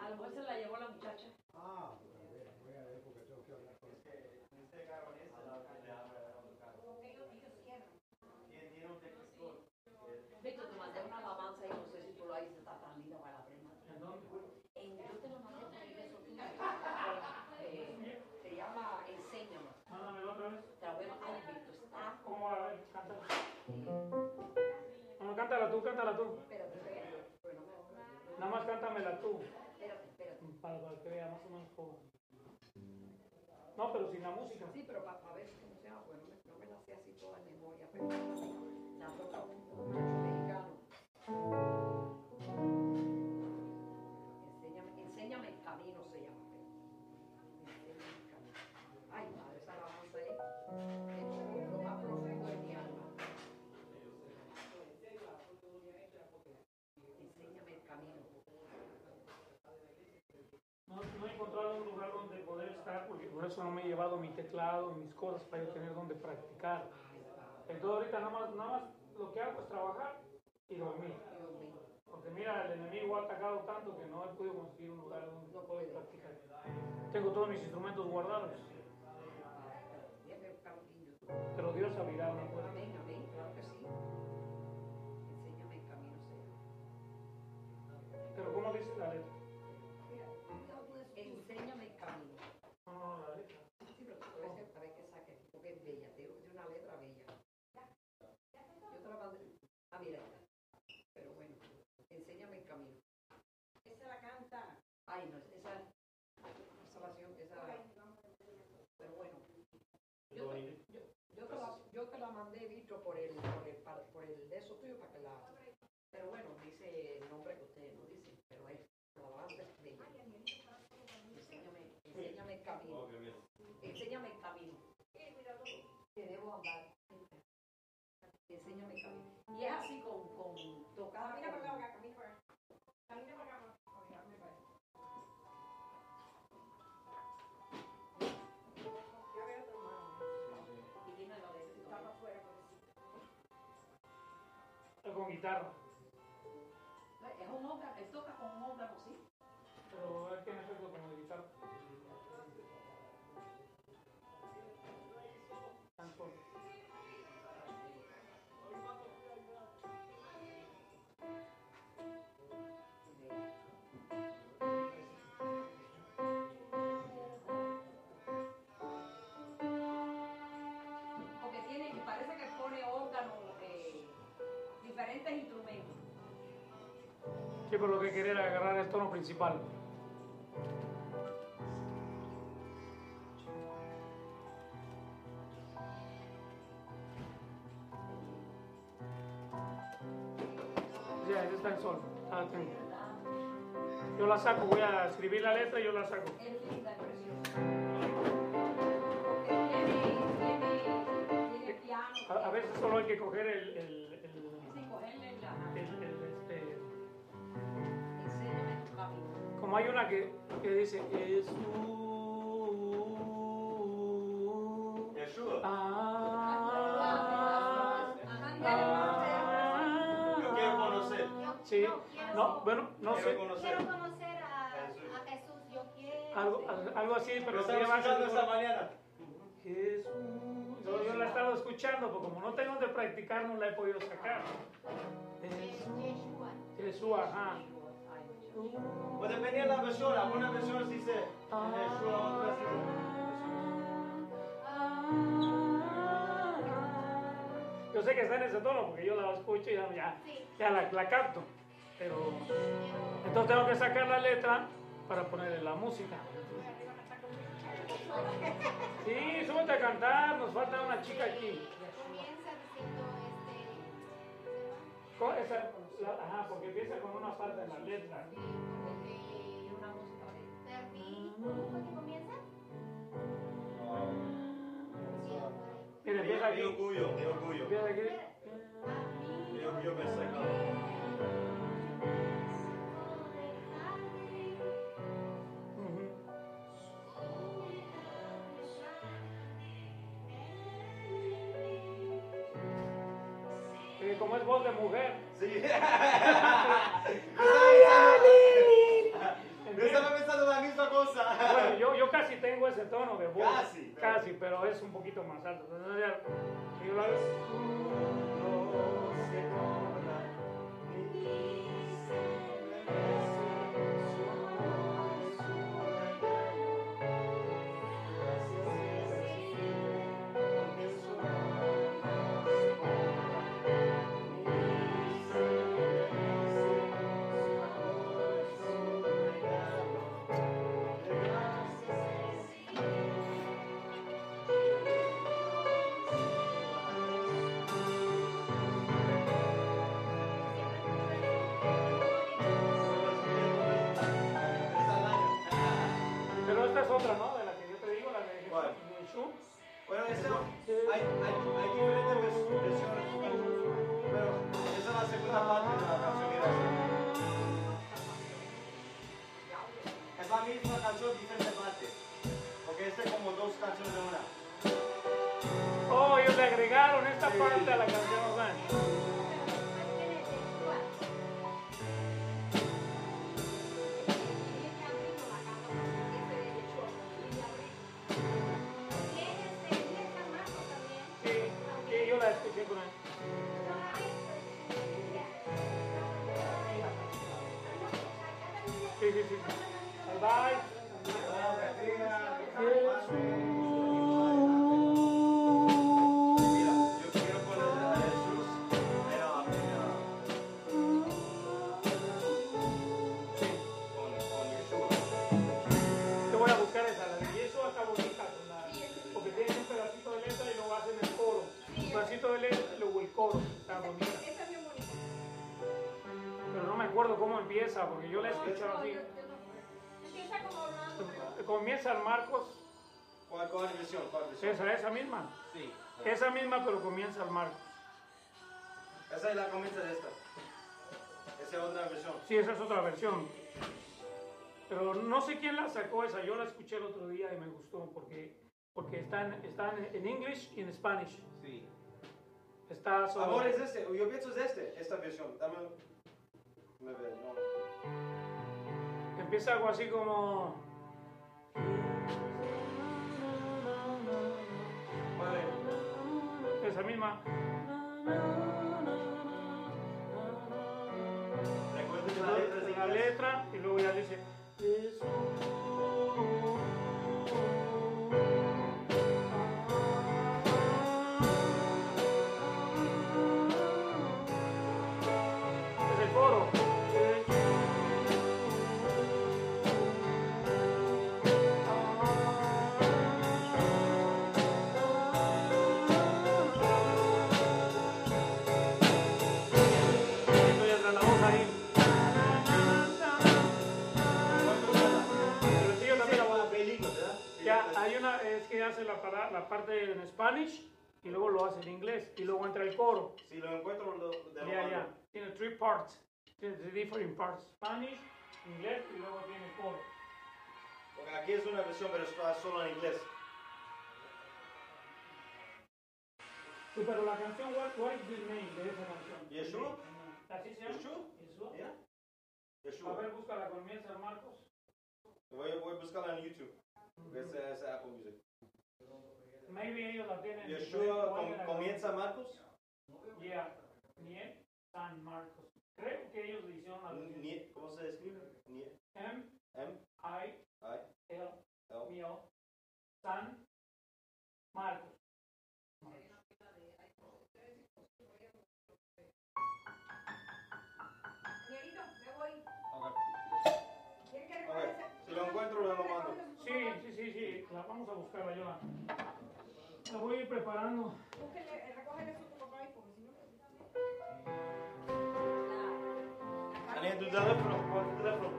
F: A lo mejor se la llevó la muchacha.
H: Ah, pues voy a- voy a ver porque tengo que hablar con
F: Víctor, te mandé una alabanza y no sé si tú lo hice, está tan linda para la prima. En, yo te lo mandé por tuyo. Eh, se llama Enséñame.
G: Mándamelo otra vez.
F: Te la voy a mandar. Ay, Víctor, está.
G: ¿Cómo va? A ver, cántala.
F: eh,
G: No, cántala tú, cántala tú
F: espérate. Pero no me
G: Nada más cántamela tú.
F: Espérate, espérate.
G: Para, para que vea más o menos cómo. No, pero sin la música.
F: Sí, pero para ver cómo se llama, no me, no me la sé así toda en memoria, pero la toca
G: eso no me he llevado mi teclado y mis cosas para yo tener donde practicar. Entonces ahorita nada más, nada más lo que hago es trabajar y dormir. Porque mira, el enemigo ha atacado tanto que no he podido conseguir un lugar donde poder practicar. Tengo todos mis instrumentos guardados, pero Dios abrirá una puerta.
F: Amén, amén, claro que sí. Enséñame el camino, Señor.
G: Pero ¿cómo dice la letra?
F: Es Sí,
G: pero lo que quería agarrar el tono principal. Ya, está el sol. Ah. Yo la saco, voy a escribir la letra y yo la saco. hay una que, que dice Jesús. Jesús.
I: Ah, yo quiero conocer. Sí.
G: No, bueno, no sé.
I: Quiero conocer a,
B: Jesús.
I: Yo quiero.
G: Algo, algo así, pero no
B: lleva esta mañana.
G: Jesús. Yo, la he estado escuchando, porque como no tengo donde practicar, no la he podido sacar.
I: Jesús.
G: Jesús, ajá.
B: Pues depende de la versión. Algunas versiones dice Yeshua, otras dice
G: Yo sé que está en ese tono porque yo la escucho y ya, ya, ya la, la capto. Pero entonces tengo que sacar la letra para ponerle la música. Sí, súbete a cantar, nos falta una chica aquí.
I: Comienza diciendo este.
G: Ajá, porque empieza con una falta en la letra.
I: eh, una música de Termi. ¿Cómo comienza? Sí.
G: Mira, empieza
B: Mi
G: aquí.
B: orgullo, mi orgullo.
G: Empieza aquí.
B: Mi orgullo me saca.
G: Eh, como es voz de mujer.
B: Sí. (laughs) Yo
G: Empieza-
B: estaba pensando la misma cosa.
G: Bueno, yo, yo casi tengo ese tono de voz.
B: Casi, pero-
G: Casi, pero es un poquito más alto. Entonces, ya- yo lo hago.
B: Esa,
G: esa misma.
B: Sí.
G: Esa misma, pero comienza el Marcos.
B: Esa es la comienza de esta. Esa es otra versión.
G: Sí, esa es otra versión. Pero no sé quién la sacó esa, yo la escuché el otro día y me gustó porque, porque está, en, English y en Spanish.
B: Sí.
G: Está sobre...
B: Amor, es este. Yo pienso es este, esta versión. Dame. Me ve, no.
G: Empieza algo así como... Esa misma.
B: Recuerden la letra
G: y luego ya dice... Es hace la, para- la parte en Spanish y luego lo hace en inglés y luego entra el coro.
B: Si lo encuentro, lo, de lo
G: Ya, ya. Tiene three parts. Tiene three different parts. Spanish, inglés y luego tiene coro.
B: Porque aquí es una versión, pero está solo en inglés.
G: Sí, pero la canción, what, what is the name de esa canción?
B: Yeshua?
G: ¿Así se llama?
B: Yeshua.
G: Yeshua.
B: Yeah.
G: A
B: Yeshua.
G: ver, búscala conmigo, San Marcos.
B: Voy, voy a buscarla en YouTube. Apple Music.
G: Maybe ellos la tienen.
B: Yeshua
G: ¿Cuál
B: com- comienza Marcos.
G: Yeah. Nie San Marcos. Creo que ellos le hicieron la.
B: Nie- ¿Cómo se escribe? Nie-
G: M
B: M
G: I
B: I
G: L
B: L
G: mío San Marcos.
F: Danielito, me voy.
B: Okay.
F: ¿Quieres que
B: Ok.
F: recoja esa-
B: Si lo encuentro, lo mando.
G: Sí, sí, sí, sí. La vamos a buscarla yo. La, la voy a ir preparando.
F: Búsquenle, eh, recógele eso a tu papá ahí, porque si no... La
B: Daniel, tu teléfono, tu teléfono.